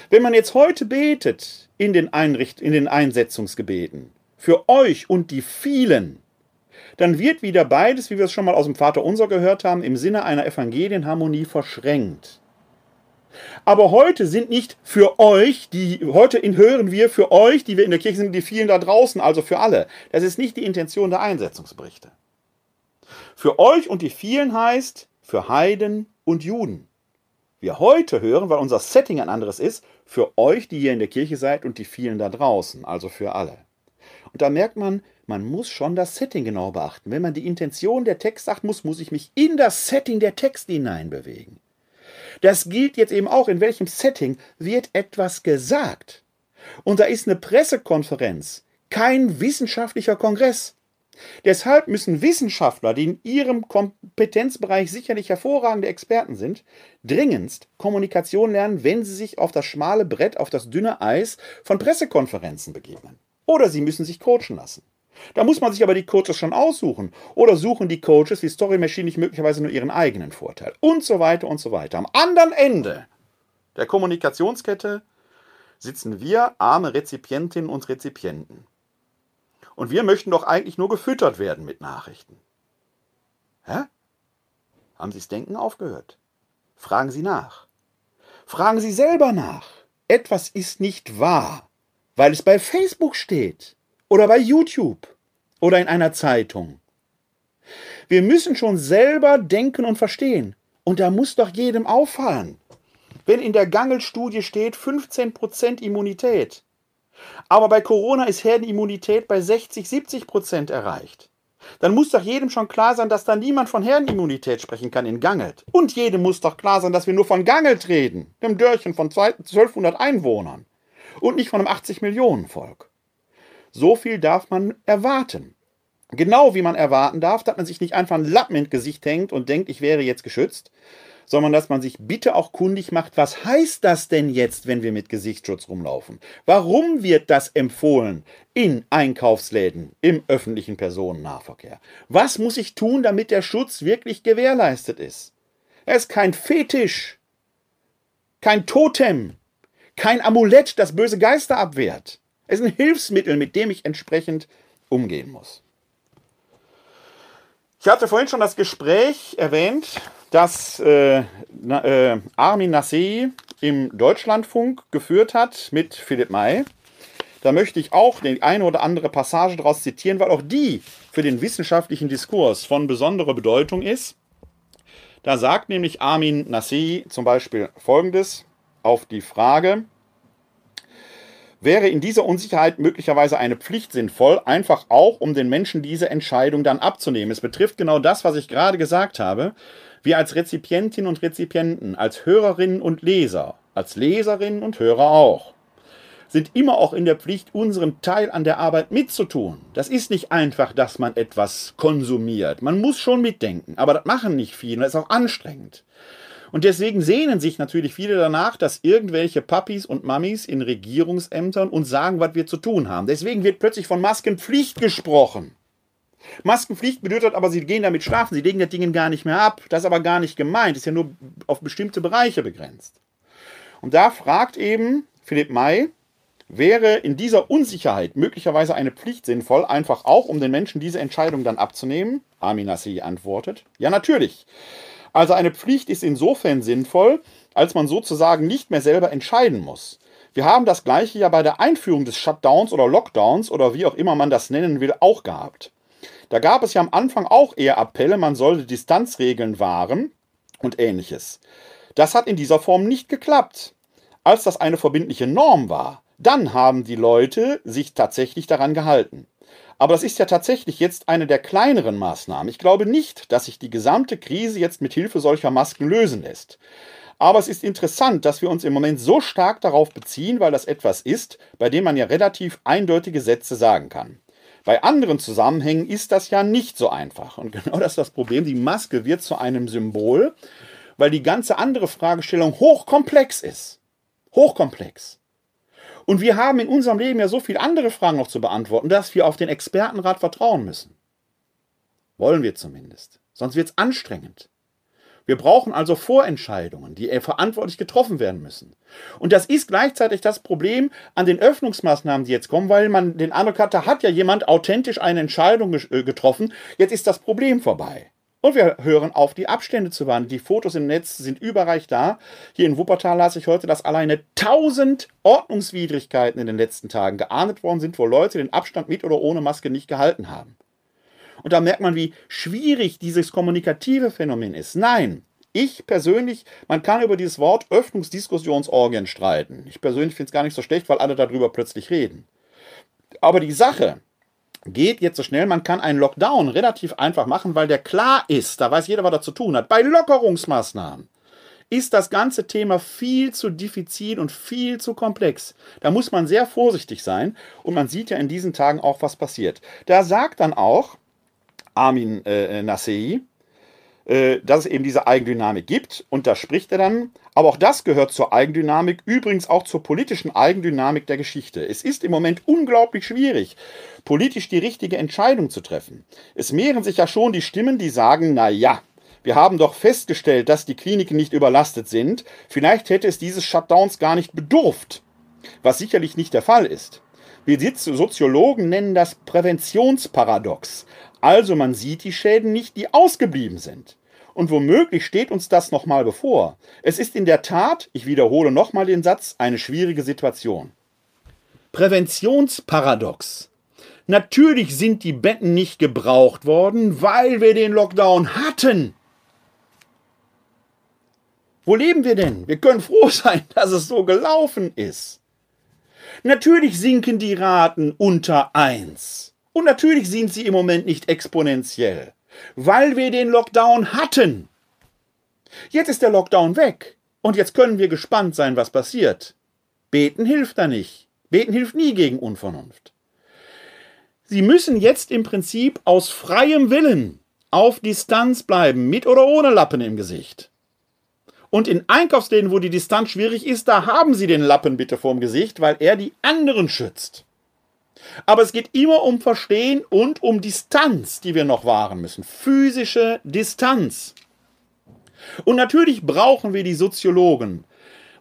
Wenn man jetzt heute betet in den, Einricht in den Einsetzungsgebeten, für euch und die vielen, dann wird wieder beides, wie wir es schon mal aus dem Vater Unser gehört haben, im Sinne einer Evangelienharmonie verschränkt. Aber heute sind nicht für euch, die heute hören wir für euch, die wir in der Kirche sind, die vielen da draußen, also für alle. Das ist nicht die Intention der Einsetzungsberichte. Für euch und die vielen heißt für Heiden und Juden. Wir heute hören, weil unser Setting ein anderes ist, für euch, die hier in der Kirche seid und die vielen da draußen, also für alle. Und da merkt man, man muss schon das Setting genau beachten. Wenn man die Intention der Text sagt, muss, muss ich mich in das Setting der Texte hineinbewegen. Das gilt jetzt eben auch, in welchem Setting wird etwas gesagt. Und da ist eine Pressekonferenz kein wissenschaftlicher Kongress. Deshalb müssen Wissenschaftler, die in ihrem Kompetenzbereich sicherlich hervorragende Experten sind, dringendst Kommunikation lernen, wenn sie sich auf das schmale Brett, auf das dünne Eis von Pressekonferenzen begegnen. Oder sie müssen sich coachen lassen. Da muss man sich aber die Coaches schon aussuchen. Oder suchen die Coaches wie Story Machine nicht möglicherweise nur ihren eigenen Vorteil. Und so weiter und so weiter. Am anderen Ende der Kommunikationskette sitzen wir, arme Rezipientinnen und Rezipienten. Und wir möchten doch eigentlich nur gefüttert werden mit Nachrichten. Hä? Haben Sie das Denken aufgehört? Fragen Sie nach. Fragen Sie selber nach. Etwas ist nicht wahr, weil es bei Facebook steht oder bei YouTube oder in einer Zeitung. Wir müssen schon selber denken und verstehen. Und da muss doch jedem auffallen. Wenn in der Gangel-Studie steht 15% Immunität, aber bei Corona ist Herdenimmunität bei 60, 70 Prozent erreicht. Dann muss doch jedem schon klar sein, dass da niemand von Herdenimmunität sprechen kann in Gangelt. Und jedem muss doch klar sein, dass wir nur von Gangelt reden, dem Dörrchen von 1200 Einwohnern. Und nicht von einem 80 Millionen Volk. So viel darf man erwarten. Genau wie man erwarten darf, dass man sich nicht einfach ein Lappen ins Gesicht hängt und denkt, ich wäre jetzt geschützt, sondern dass man sich bitte auch kundig macht, was heißt das denn jetzt, wenn wir mit Gesichtsschutz rumlaufen? Warum wird das empfohlen in Einkaufsläden, im öffentlichen Personennahverkehr? Was muss ich tun, damit der Schutz wirklich gewährleistet ist? Er ist kein Fetisch, kein Totem, kein Amulett, das böse Geister abwehrt. Es ist ein Hilfsmittel, mit dem ich entsprechend umgehen muss. Ich hatte vorhin schon das Gespräch erwähnt, das äh, äh, Armin Nassei im Deutschlandfunk geführt hat mit Philipp May. Da möchte ich auch die eine oder andere Passage daraus zitieren, weil auch die für den wissenschaftlichen Diskurs von besonderer Bedeutung ist. Da sagt nämlich Armin Nassei zum Beispiel Folgendes auf die Frage, wäre in dieser Unsicherheit möglicherweise eine Pflicht sinnvoll, einfach auch, um den Menschen diese Entscheidung dann abzunehmen. Es betrifft genau das, was ich gerade gesagt habe. Wir als Rezipientinnen und Rezipienten, als Hörerinnen und Leser, als Leserinnen und Hörer auch, sind immer auch in der Pflicht, unseren Teil an der Arbeit mitzutun. Das ist nicht einfach, dass man etwas konsumiert. Man muss schon mitdenken, aber das machen nicht viele, das ist auch anstrengend. Und deswegen sehnen sich natürlich viele danach, dass irgendwelche Papis und Mamis in Regierungsämtern uns sagen, was wir zu tun haben. Deswegen wird plötzlich von Maskenpflicht gesprochen. Maskenpflicht bedeutet aber, sie gehen damit schlafen, sie legen das Ding gar nicht mehr ab. Das ist aber gar nicht gemeint, ist ja nur auf bestimmte Bereiche begrenzt. Und da fragt eben Philipp May, wäre in dieser Unsicherheit möglicherweise eine Pflicht sinnvoll, einfach auch, um den Menschen diese Entscheidung dann abzunehmen? Armin Nassi antwortet, ja natürlich. Also eine Pflicht ist insofern sinnvoll, als man sozusagen nicht mehr selber entscheiden muss. Wir haben das gleiche ja bei der Einführung des Shutdowns oder Lockdowns oder wie auch immer man das nennen will, auch gehabt. Da gab es ja am Anfang auch eher Appelle, man sollte Distanzregeln wahren und ähnliches. Das hat in dieser Form nicht geklappt. Als das eine verbindliche Norm war, dann haben die Leute sich tatsächlich daran gehalten. Aber das ist ja tatsächlich jetzt eine der kleineren Maßnahmen. Ich glaube nicht, dass sich die gesamte Krise jetzt mit Hilfe solcher Masken lösen lässt. Aber es ist interessant, dass wir uns im Moment so stark darauf beziehen, weil das etwas ist, bei dem man ja relativ eindeutige Sätze sagen kann. Bei anderen Zusammenhängen ist das ja nicht so einfach. Und genau das ist das Problem. Die Maske wird zu einem Symbol, weil die ganze andere Fragestellung hochkomplex ist. Hochkomplex. Und wir haben in unserem Leben ja so viele andere Fragen noch zu beantworten, dass wir auf den Expertenrat vertrauen müssen. Wollen wir zumindest. Sonst wird es anstrengend. Wir brauchen also Vorentscheidungen, die verantwortlich getroffen werden müssen. Und das ist gleichzeitig das Problem an den Öffnungsmaßnahmen, die jetzt kommen, weil man den Eindruck hat, da hat ja jemand authentisch eine Entscheidung äh, getroffen, jetzt ist das Problem vorbei. Und wir hören auf, die Abstände zu wahren. Die Fotos im Netz sind überreich da. Hier in Wuppertal las ich heute, dass alleine 1000 Ordnungswidrigkeiten in den letzten Tagen geahndet worden sind, wo Leute den Abstand mit oder ohne Maske nicht gehalten haben. Und da merkt man, wie schwierig dieses kommunikative Phänomen ist. Nein, ich persönlich, man kann über dieses Wort Öffnungsdiskussionsorgien streiten. Ich persönlich finde es gar nicht so schlecht, weil alle darüber plötzlich reden. Aber die Sache geht jetzt so schnell, man kann einen Lockdown relativ einfach machen, weil der klar ist, da weiß jeder, was er zu tun hat. Bei Lockerungsmaßnahmen ist das ganze Thema viel zu diffizil und viel zu komplex. Da muss man sehr vorsichtig sein und man sieht ja in diesen Tagen auch, was passiert. Da sagt dann auch, Armin äh, Nassei, äh, dass es eben diese Eigendynamik gibt. Und da spricht er dann, aber auch das gehört zur Eigendynamik, übrigens auch zur politischen Eigendynamik der Geschichte. Es ist im Moment unglaublich schwierig, politisch die richtige Entscheidung zu treffen. Es mehren sich ja schon die Stimmen, die sagen, na ja, wir haben doch festgestellt, dass die Kliniken nicht überlastet sind. Vielleicht hätte es dieses Shutdowns gar nicht bedurft, was sicherlich nicht der Fall ist. Wir Soziologen nennen das Präventionsparadox. Also man sieht die Schäden nicht, die ausgeblieben sind. Und womöglich steht uns das nochmal bevor. Es ist in der Tat, ich wiederhole nochmal den Satz, eine schwierige Situation. Präventionsparadox. Natürlich sind die Betten nicht gebraucht worden, weil wir den Lockdown hatten. Wo leben wir denn? Wir können froh sein, dass es so gelaufen ist. Natürlich sinken die Raten unter 1. Und natürlich sind sie im Moment nicht exponentiell, weil wir den Lockdown hatten. Jetzt ist der Lockdown weg und jetzt können wir gespannt sein, was passiert. Beten hilft da nicht. Beten hilft nie gegen Unvernunft. Sie müssen jetzt im Prinzip aus freiem Willen auf Distanz bleiben, mit oder ohne Lappen im Gesicht. Und in Einkaufsläden, wo die Distanz schwierig ist, da haben Sie den Lappen bitte vorm Gesicht, weil er die anderen schützt. Aber es geht immer um Verstehen und um Distanz, die wir noch wahren müssen. Physische Distanz. Und natürlich brauchen wir die Soziologen,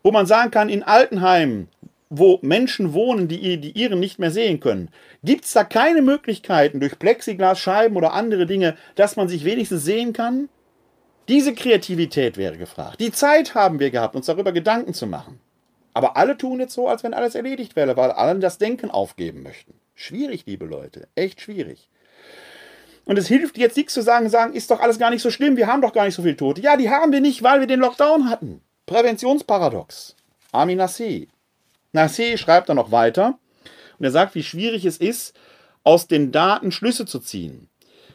wo man sagen kann, in Altenheimen, wo Menschen wohnen, die, die ihren nicht mehr sehen können, gibt es da keine Möglichkeiten durch Plexiglasscheiben oder andere Dinge, dass man sich wenigstens sehen kann? Diese Kreativität wäre gefragt. Die Zeit haben wir gehabt, uns darüber Gedanken zu machen. Aber alle tun jetzt so, als wenn alles erledigt wäre, weil alle das Denken aufgeben möchten. Schwierig, liebe Leute. Echt schwierig. Und es hilft jetzt nichts zu sagen, sagen, ist doch alles gar nicht so schlimm, wir haben doch gar nicht so viele Tote. Ja, die haben wir nicht, weil wir den Lockdown hatten. Präventionsparadox. Armin Nassé. Nassé schreibt dann noch weiter und er sagt, wie schwierig es ist, aus den Daten Schlüsse zu ziehen.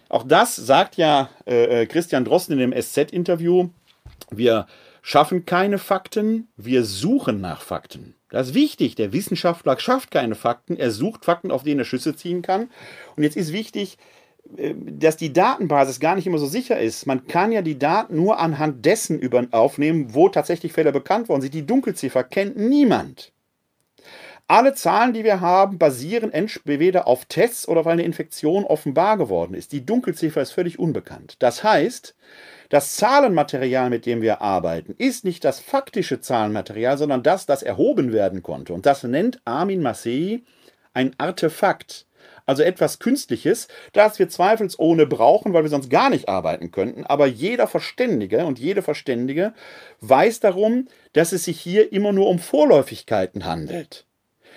Auch das sagt ja äh, äh Christian Drosten in dem SZ-Interview. Wir schaffen keine Fakten, wir suchen nach Fakten. Das ist wichtig. Der Wissenschaftler schafft keine Fakten, er sucht Fakten, auf denen er Schüsse ziehen kann. Und jetzt ist wichtig, äh, dass die Datenbasis gar nicht immer so sicher ist. Man kann ja die Daten nur anhand dessen aufnehmen, wo tatsächlich Fälle bekannt worden sind. Die Dunkelziffer kennt niemand. Alle Zahlen, die wir haben, basieren entweder auf Tests oder weil eine Infektion offenbar geworden ist. Die Dunkelziffer ist völlig unbekannt. Das heißt, das Zahlenmaterial, mit dem wir arbeiten, ist nicht das faktische Zahlenmaterial, sondern das, das erhoben werden konnte. Und das nennt Armin Massei ein Artefakt. Also etwas Künstliches, das wir zweifelsohne brauchen, weil wir sonst gar nicht arbeiten könnten. Aber jeder Verständige und jede Verständige weiß darum, dass es sich hier immer nur um Vorläufigkeiten handelt.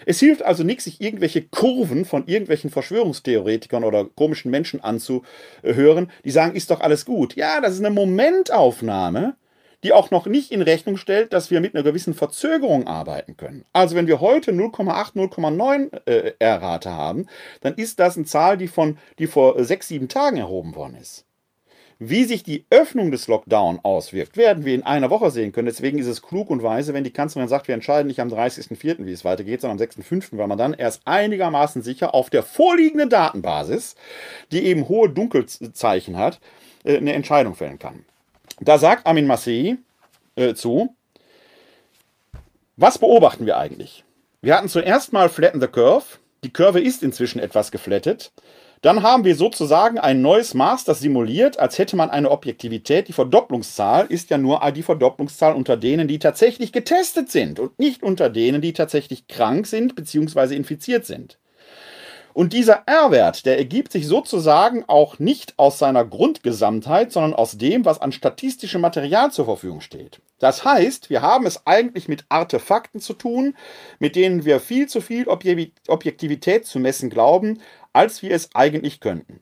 Es hilft also nichts, sich irgendwelche Kurven von irgendwelchen Verschwörungstheoretikern oder komischen Menschen anzuhören, die sagen, ist doch alles gut. Ja, das ist eine Momentaufnahme, die auch noch nicht in Rechnung stellt, dass wir mit einer gewissen Verzögerung arbeiten können. Also wenn wir heute 0,8, 0,9 äh, R-Rate haben, dann ist das eine Zahl, die, von, die vor sechs, sieben Tagen erhoben worden ist. Wie sich die Öffnung des Lockdown auswirkt, werden wir in einer Woche sehen können. Deswegen ist es klug und weise, wenn die Kanzlerin sagt, wir entscheiden nicht am 30.04., wie es weitergeht, sondern am 6.05., weil man dann erst einigermaßen sicher auf der vorliegenden Datenbasis, die eben hohe Dunkelzeichen hat, äh, eine Entscheidung fällen kann. Da sagt Armin Massey äh, zu, Was beobachten wir eigentlich? Wir hatten zuerst mal Flatten the Curve. Die Kurve ist inzwischen etwas geflattet. Dann haben wir sozusagen ein neues Maß, das simuliert, als hätte man eine Objektivität. Die Verdopplungszahl ist ja nur die Verdopplungszahl unter denen, die tatsächlich getestet sind und nicht unter denen, die tatsächlich krank sind bzw. infiziert sind. Und dieser R-Wert, der ergibt sich sozusagen auch nicht aus seiner Grundgesamtheit, sondern aus dem, was an statistischem Material zur Verfügung steht. Das heißt, wir haben es eigentlich mit Artefakten zu tun, mit denen wir viel zu viel Objektivität zu messen glauben, als wir es eigentlich könnten.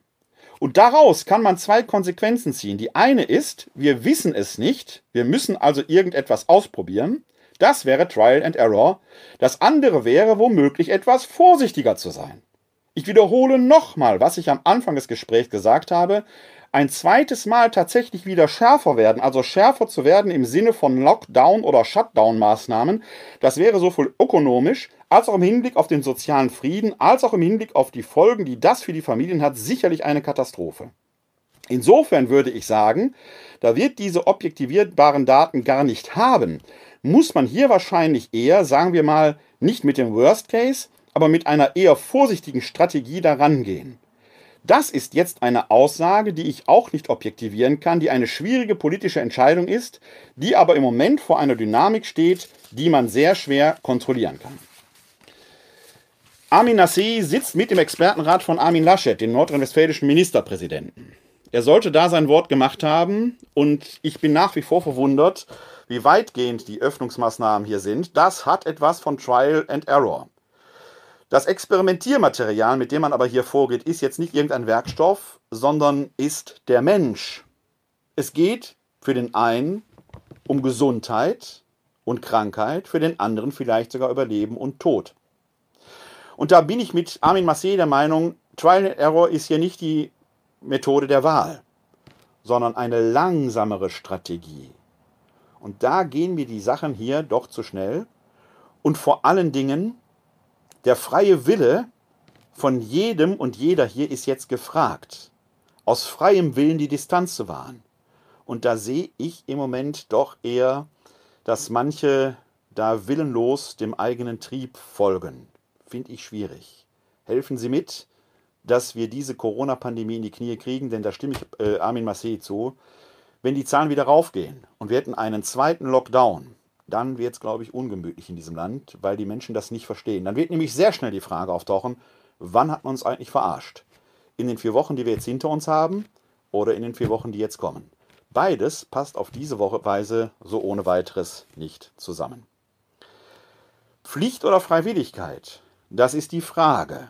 Und daraus kann man zwei Konsequenzen ziehen. Die eine ist, wir wissen es nicht, wir müssen also irgendetwas ausprobieren. Das wäre Trial and Error. Das andere wäre womöglich etwas vorsichtiger zu sein. Ich wiederhole nochmal, was ich am Anfang des Gesprächs gesagt habe. Ein zweites Mal tatsächlich wieder schärfer werden, also schärfer zu werden im Sinne von Lockdown- oder Shutdown-Maßnahmen, das wäre sowohl ökonomisch als auch im Hinblick auf den sozialen Frieden, als auch im Hinblick auf die Folgen, die das für die Familien hat, sicherlich eine Katastrophe. Insofern würde ich sagen, da wir diese objektivierbaren Daten gar nicht haben, muss man hier wahrscheinlich eher, sagen wir mal, nicht mit dem Worst Case, aber mit einer eher vorsichtigen Strategie daran gehen. Das ist jetzt eine Aussage, die ich auch nicht objektivieren kann, die eine schwierige politische Entscheidung ist, die aber im Moment vor einer Dynamik steht, die man sehr schwer kontrollieren kann. Armin Nassé sitzt mit im Expertenrat von Armin Laschet, dem nordrhein-westfälischen Ministerpräsidenten. Er sollte da sein Wort gemacht haben und ich bin nach wie vor verwundert, wie weitgehend die Öffnungsmaßnahmen hier sind. Das hat etwas von Trial and Error. Das Experimentiermaterial, mit dem man aber hier vorgeht, ist jetzt nicht irgendein Werkstoff, sondern ist der Mensch. Es geht für den einen um Gesundheit und Krankheit, für den anderen vielleicht sogar über Leben und Tod. Und da bin ich mit Armin Massé der Meinung, Trial and Error ist hier nicht die Methode der Wahl, sondern eine langsamere Strategie. Und da gehen mir die Sachen hier doch zu schnell. Und vor allen Dingen der freie Wille von jedem und jeder hier ist jetzt gefragt, aus freiem Willen die Distanz zu wahren. Und da sehe ich im Moment doch eher, dass manche da willenlos dem eigenen Trieb folgen. Finde ich schwierig. Helfen Sie mit, dass wir diese Corona-Pandemie in die Knie kriegen, denn da stimme ich äh, Armin Massé zu. Wenn die Zahlen wieder raufgehen und wir hätten einen zweiten Lockdown, dann wird es, glaube ich, ungemütlich in diesem Land, weil die Menschen das nicht verstehen. Dann wird nämlich sehr schnell die Frage auftauchen, wann hat man uns eigentlich verarscht? In den vier Wochen, die wir jetzt hinter uns haben oder in den vier Wochen, die jetzt kommen? Beides passt auf diese Weise so ohne weiteres nicht zusammen. Pflicht oder Freiwilligkeit? Das ist die Frage.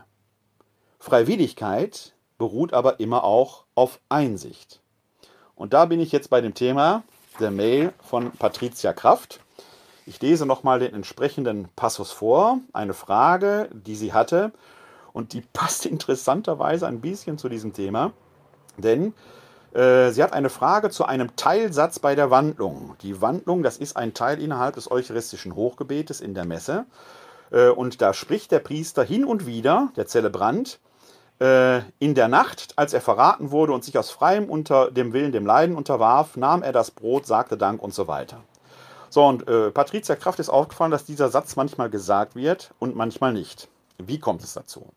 Freiwilligkeit beruht aber immer auch auf Einsicht. Und da bin ich jetzt bei dem Thema der Mail von Patricia Kraft. Ich lese nochmal den entsprechenden Passus vor, eine Frage, die sie hatte, und die passt interessanterweise ein bisschen zu diesem Thema, denn äh, sie hat eine Frage zu einem Teilsatz bei der Wandlung. Die Wandlung, das ist ein Teil innerhalb des eucharistischen Hochgebetes in der Messe. Äh, und da spricht der Priester hin und wieder, der Zelebrant, äh, in der Nacht, als er verraten wurde und sich aus freiem unter dem Willen dem Leiden unterwarf, nahm er das Brot, sagte Dank und so weiter. So, und äh, Patricia Kraft ist aufgefallen, dass dieser Satz manchmal gesagt wird und manchmal nicht. Wie kommt es dazu?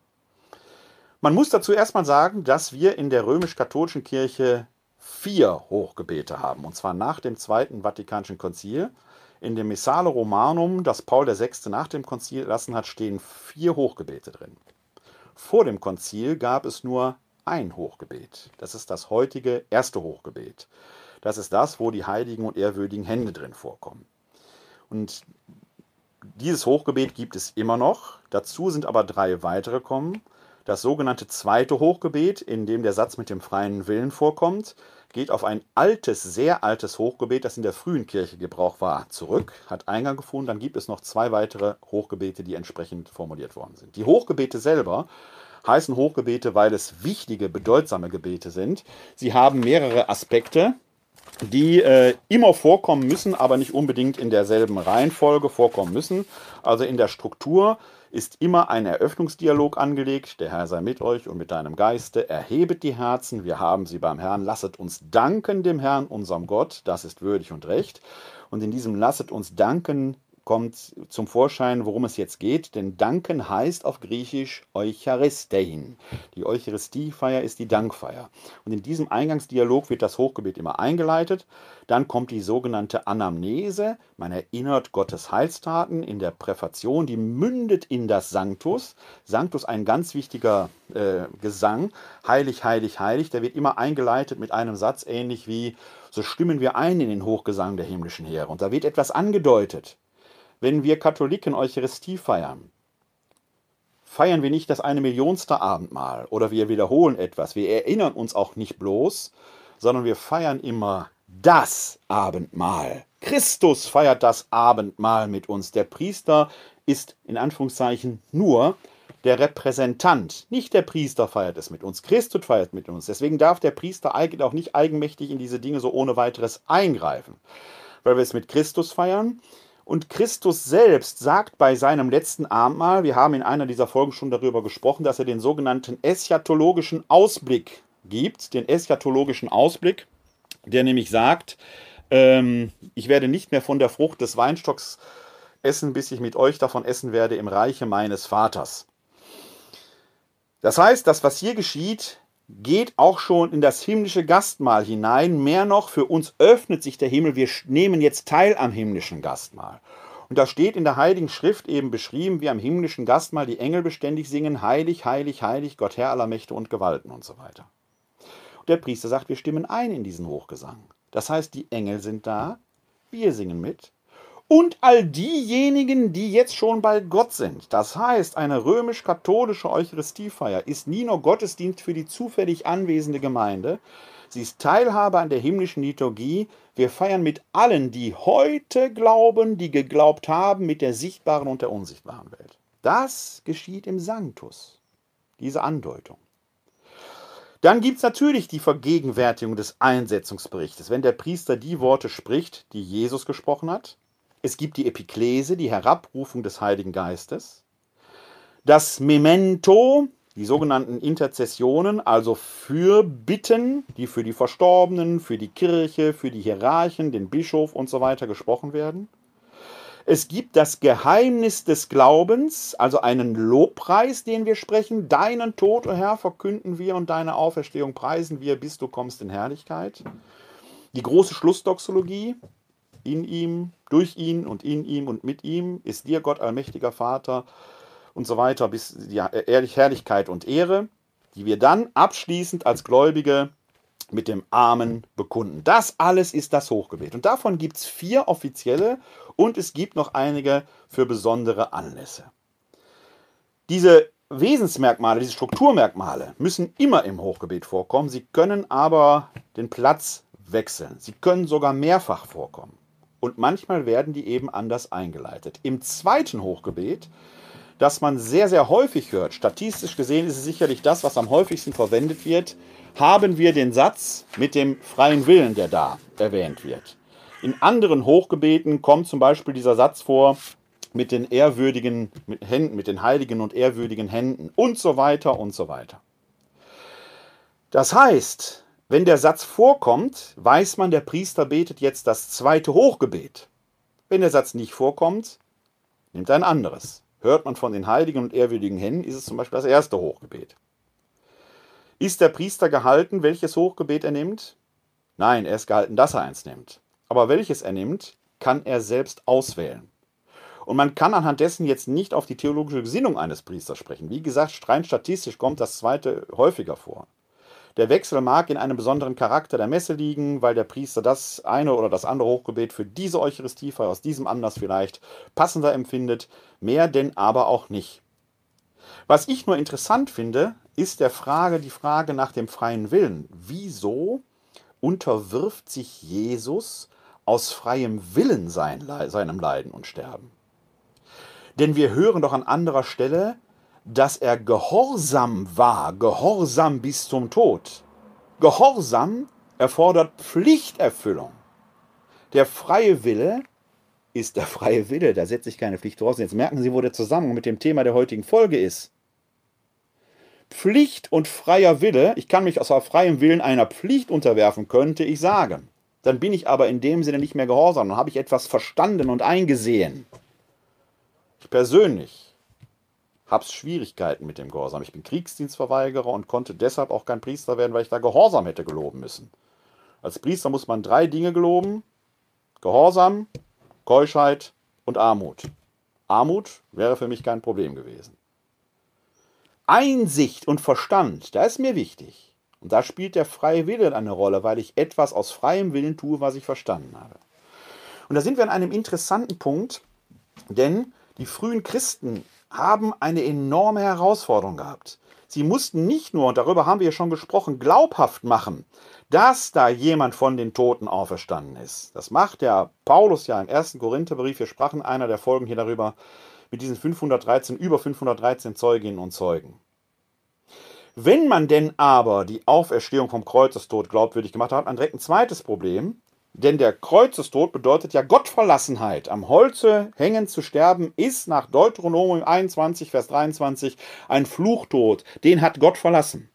Man muss dazu erstmal sagen, dass wir in der römisch-katholischen Kirche vier Hochgebete haben, und zwar nach dem Zweiten Vatikanischen Konzil. In dem Missale Romanum, das Paul VI. nach dem Konzil erlassen hat, stehen vier Hochgebete drin. Vor dem Konzil gab es nur ein Hochgebet. Das ist das heutige erste Hochgebet. Das ist das, wo die heiligen und ehrwürdigen Hände drin vorkommen. Und dieses Hochgebet gibt es immer noch. Dazu sind aber drei weitere kommen. Das sogenannte zweite Hochgebet, in dem der Satz mit dem freien Willen vorkommt, geht auf ein altes, sehr altes Hochgebet, das in der frühen Kirche Gebrauch war, zurück, hat Eingang gefunden. Dann gibt es noch zwei weitere Hochgebete, die entsprechend formuliert worden sind. Die Hochgebete selber heißen Hochgebete, weil es wichtige, bedeutsame Gebete sind. Sie haben mehrere Aspekte die äh, immer vorkommen müssen, aber nicht unbedingt in derselben Reihenfolge vorkommen müssen. Also in der Struktur ist immer ein Eröffnungsdialog angelegt. Der Herr sei mit euch und mit deinem Geiste. Erhebet die Herzen, wir haben sie beim Herrn. Lasset uns danken dem Herrn, unserem Gott. Das ist würdig und recht. Und in diesem Lasset uns danken kommt zum Vorschein, worum es jetzt geht. Denn danken heißt auf Griechisch Eucharistein. Die Eucharistiefeier ist die Dankfeier. Und in diesem Eingangsdialog wird das Hochgebet immer eingeleitet. Dann kommt die sogenannte Anamnese. Man erinnert Gottes Heilstaten in der Präfation. Die mündet in das Sanctus. Sanctus ein ganz wichtiger äh, Gesang. Heilig, heilig, heilig. Der wird immer eingeleitet mit einem Satz ähnlich wie so stimmen wir ein in den Hochgesang der himmlischen Heere. Und da wird etwas angedeutet. Wenn wir Katholiken Eucharistie feiern, feiern wir nicht das eine Millionste Abendmahl oder wir wiederholen etwas. Wir erinnern uns auch nicht bloß, sondern wir feiern immer das Abendmahl. Christus feiert das Abendmahl mit uns. Der Priester ist in Anführungszeichen nur der Repräsentant, nicht der Priester feiert es mit uns, Christus feiert mit uns. Deswegen darf der Priester eigentlich auch nicht eigenmächtig in diese Dinge so ohne weiteres eingreifen, weil wir es mit Christus feiern. Und Christus selbst sagt bei seinem letzten Abendmahl, wir haben in einer dieser Folgen schon darüber gesprochen, dass er den sogenannten eschatologischen Ausblick gibt, den eschatologischen Ausblick, der nämlich sagt, ähm, ich werde nicht mehr von der Frucht des Weinstocks essen, bis ich mit euch davon essen werde im Reiche meines Vaters. Das heißt, das, was hier geschieht, geht auch schon in das himmlische Gastmahl hinein. Mehr noch, für uns öffnet sich der Himmel. Wir nehmen jetzt teil am himmlischen Gastmahl. Und da steht in der Heiligen Schrift eben beschrieben, wie am himmlischen Gastmahl die Engel beständig singen, heilig, heilig, heilig, Gott Herr aller Mächte und Gewalten und so weiter. Und der Priester sagt, wir stimmen ein in diesen Hochgesang. Das heißt, die Engel sind da, wir singen mit und all diejenigen, die jetzt schon bei Gott sind. Das heißt, eine römisch-katholische Eucharistiefeier ist nie nur Gottesdienst für die zufällig anwesende Gemeinde, sie ist Teilhabe an der himmlischen Liturgie. Wir feiern mit allen, die heute glauben, die geglaubt haben, mit der sichtbaren und der unsichtbaren Welt. Das geschieht im Sanctus, diese Andeutung. Dann gibt es natürlich die Vergegenwärtigung des Einsetzungsberichtes. Wenn der Priester die Worte spricht, die Jesus gesprochen hat, es gibt die Epiklese, die Herabrufung des Heiligen Geistes. Das Memento, die sogenannten Interzessionen, also Fürbitten, die für die Verstorbenen, für die Kirche, für die Hierarchen, den Bischof und so weiter gesprochen werden. Es gibt das Geheimnis des Glaubens, also einen Lobpreis, den wir sprechen. Deinen Tod, o oh Herr, verkünden wir und deine Auferstehung preisen wir, bis du kommst in Herrlichkeit. Die große Schlussdoxologie, in ihm, durch ihn und in ihm und mit ihm ist dir Gott allmächtiger Vater und so weiter, bis die Herrlichkeit und Ehre, die wir dann abschließend als Gläubige mit dem Amen bekunden. Das alles ist das Hochgebet. Und davon gibt es vier offizielle und es gibt noch einige für besondere Anlässe. Diese Wesensmerkmale, diese Strukturmerkmale müssen immer im Hochgebet vorkommen. Sie können aber den Platz wechseln. Sie können sogar mehrfach vorkommen und manchmal werden die eben anders eingeleitet. Im zweiten Hochgebet, das man sehr, sehr häufig hört, statistisch gesehen ist es sicherlich das, was am häufigsten verwendet wird, haben wir den Satz mit dem freien Willen, der da erwähnt wird. In anderen Hochgebeten kommt zum Beispiel dieser Satz vor mit den ehrwürdigen mit Händen, mit den heiligen und ehrwürdigen Händen und so weiter und so weiter. Das heißt, wenn der Satz vorkommt, weiß man, der Priester betet jetzt das zweite Hochgebet. Wenn der Satz nicht vorkommt, nimmt er ein anderes. Hört man von den heiligen und ehrwürdigen Händen, ist es zum Beispiel das erste Hochgebet. Ist der Priester gehalten, welches Hochgebet er nimmt? Nein, er ist gehalten, dass er eins nimmt. Aber welches er nimmt, kann er selbst auswählen. Und man kann anhand dessen jetzt nicht auf die theologische Gesinnung eines Priesters sprechen. Wie gesagt, rein statistisch kommt das zweite häufiger vor. Der Wechsel mag in einem besonderen Charakter der Messe liegen, weil der Priester das eine oder das andere Hochgebet für diese Eucharistiefeier aus diesem Anlass vielleicht passender empfindet, mehr denn aber auch nicht. Was ich nur interessant finde, ist der Frage, die Frage nach dem freien Willen. Wieso unterwirft sich Jesus aus freiem Willen sein, seinem Leiden und Sterben? Denn wir hören doch an anderer Stelle, dass er gehorsam war, gehorsam bis zum Tod. Gehorsam erfordert Pflichterfüllung. Der freie Wille ist der freie Wille, da setze ich keine Pflicht draus. Jetzt merken Sie, wo der Zusammenhang mit dem Thema der heutigen Folge ist. Pflicht und freier Wille, ich kann mich aus freiem Willen einer Pflicht unterwerfen, könnte ich sagen. Dann bin ich aber in dem Sinne nicht mehr gehorsam, dann habe ich etwas verstanden und eingesehen. persönlich habe Schwierigkeiten mit dem Gehorsam. Ich bin Kriegsdienstverweigerer und konnte deshalb auch kein Priester werden, weil ich da Gehorsam hätte geloben müssen. Als Priester muss man drei Dinge geloben. Gehorsam, Keuschheit und Armut. Armut wäre für mich kein Problem gewesen. Einsicht und Verstand, da ist mir wichtig. Und da spielt der freie Wille eine Rolle, weil ich etwas aus freiem Willen tue, was ich verstanden habe. Und da sind wir an einem interessanten Punkt, denn die frühen Christen haben eine enorme Herausforderung gehabt. Sie mussten nicht nur, und darüber haben wir ja schon gesprochen, glaubhaft machen, dass da jemand von den Toten auferstanden ist. Das macht der Paulus ja im ersten Korintherbrief. Wir sprachen einer der Folgen hier darüber mit diesen 513, über 513 Zeuginnen und Zeugen. Wenn man denn aber die Auferstehung vom Kreuzestod glaubwürdig gemacht hat, hat man direkt ein zweites Problem. Denn der Kreuzestod bedeutet ja Gottverlassenheit. Am Holze hängen zu sterben ist nach Deuteronomium 21, Vers 23 ein Fluchtod. Den hat Gott verlassen.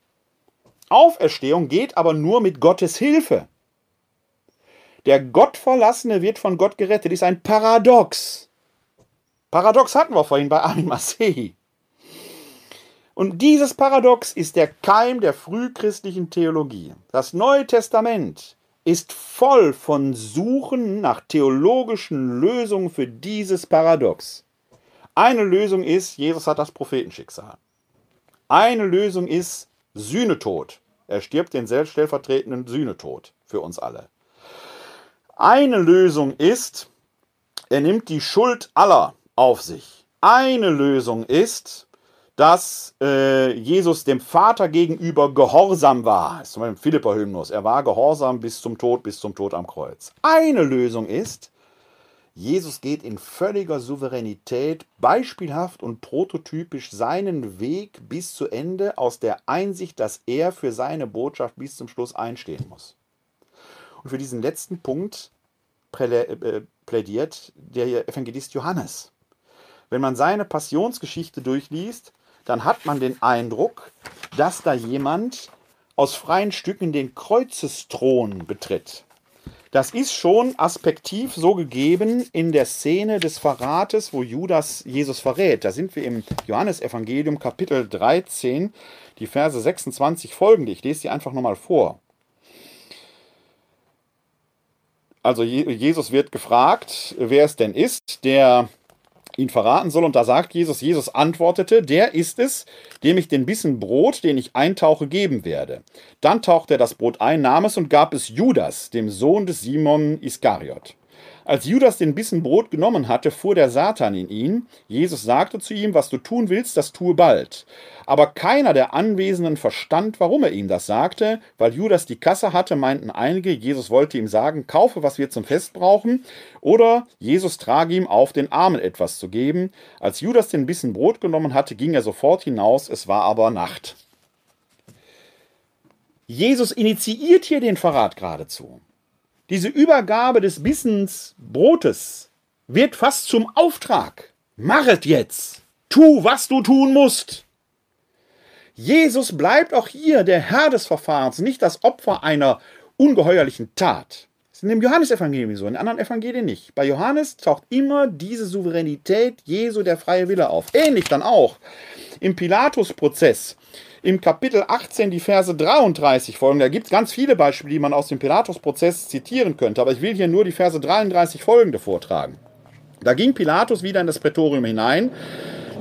Auferstehung geht aber nur mit Gottes Hilfe. Der Gottverlassene wird von Gott gerettet. Ist ein Paradox. Paradox hatten wir vorhin bei Armin Massey. Und dieses Paradox ist der Keim der frühchristlichen Theologie. Das Neue Testament ist voll von Suchen nach theologischen Lösungen für dieses Paradox. Eine Lösung ist, Jesus hat das Prophetenschicksal. Eine Lösung ist Sühnetod. Er stirbt den stellvertretenden Sühnetod für uns alle. Eine Lösung ist, er nimmt die Schuld aller auf sich. Eine Lösung ist, dass äh, Jesus dem Vater gegenüber gehorsam war. Das ist zum Beispiel im Philipper-Hymnus. Er war gehorsam bis zum Tod, bis zum Tod am Kreuz. Eine Lösung ist, Jesus geht in völliger Souveränität, beispielhaft und prototypisch seinen Weg bis zu Ende aus der Einsicht, dass er für seine Botschaft bis zum Schluss einstehen muss. Und für diesen letzten Punkt äh, plädiert der Evangelist Johannes. Wenn man seine Passionsgeschichte durchliest, dann hat man den Eindruck, dass da jemand aus freien Stücken den Kreuzesthron betritt. Das ist schon aspektiv so gegeben in der Szene des Verrates, wo Judas Jesus verrät. Da sind wir im Johannesevangelium Kapitel 13, die Verse 26 folgende. Ich lese die einfach nochmal vor. Also Jesus wird gefragt, wer es denn ist, der ihn verraten soll. Und da sagt Jesus, Jesus antwortete, der ist es, dem ich den Bissen Brot, den ich eintauche, geben werde. Dann tauchte er das Brot ein, nahm es und gab es Judas, dem Sohn des Simon Iskariot. Als Judas den Bissen Brot genommen hatte, fuhr der Satan in ihn. Jesus sagte zu ihm, was du tun willst, das tue bald. Aber keiner der Anwesenden verstand, warum er ihm das sagte. Weil Judas die Kasse hatte, meinten einige, Jesus wollte ihm sagen, kaufe, was wir zum Fest brauchen. Oder Jesus trage ihm auf, den Armen etwas zu geben. Als Judas den Bissen Brot genommen hatte, ging er sofort hinaus, es war aber Nacht. Jesus initiiert hier den Verrat geradezu. Diese Übergabe des Bissens Brotes wird fast zum Auftrag. Machet jetzt! Tu, was du tun musst! Jesus bleibt auch hier der Herr des Verfahrens, nicht das Opfer einer ungeheuerlichen Tat. Das ist in dem Johannesevangelium so, in anderen Evangelien nicht. Bei Johannes taucht immer diese Souveränität Jesu, der freie Wille auf. Ähnlich dann auch im Pilatus-Prozess im Kapitel 18 die Verse 33 folgen. Da gibt es ganz viele Beispiele, die man aus dem Pilatus-Prozess zitieren könnte, aber ich will hier nur die Verse 33 folgende vortragen. Da ging Pilatus wieder in das Prätorium hinein,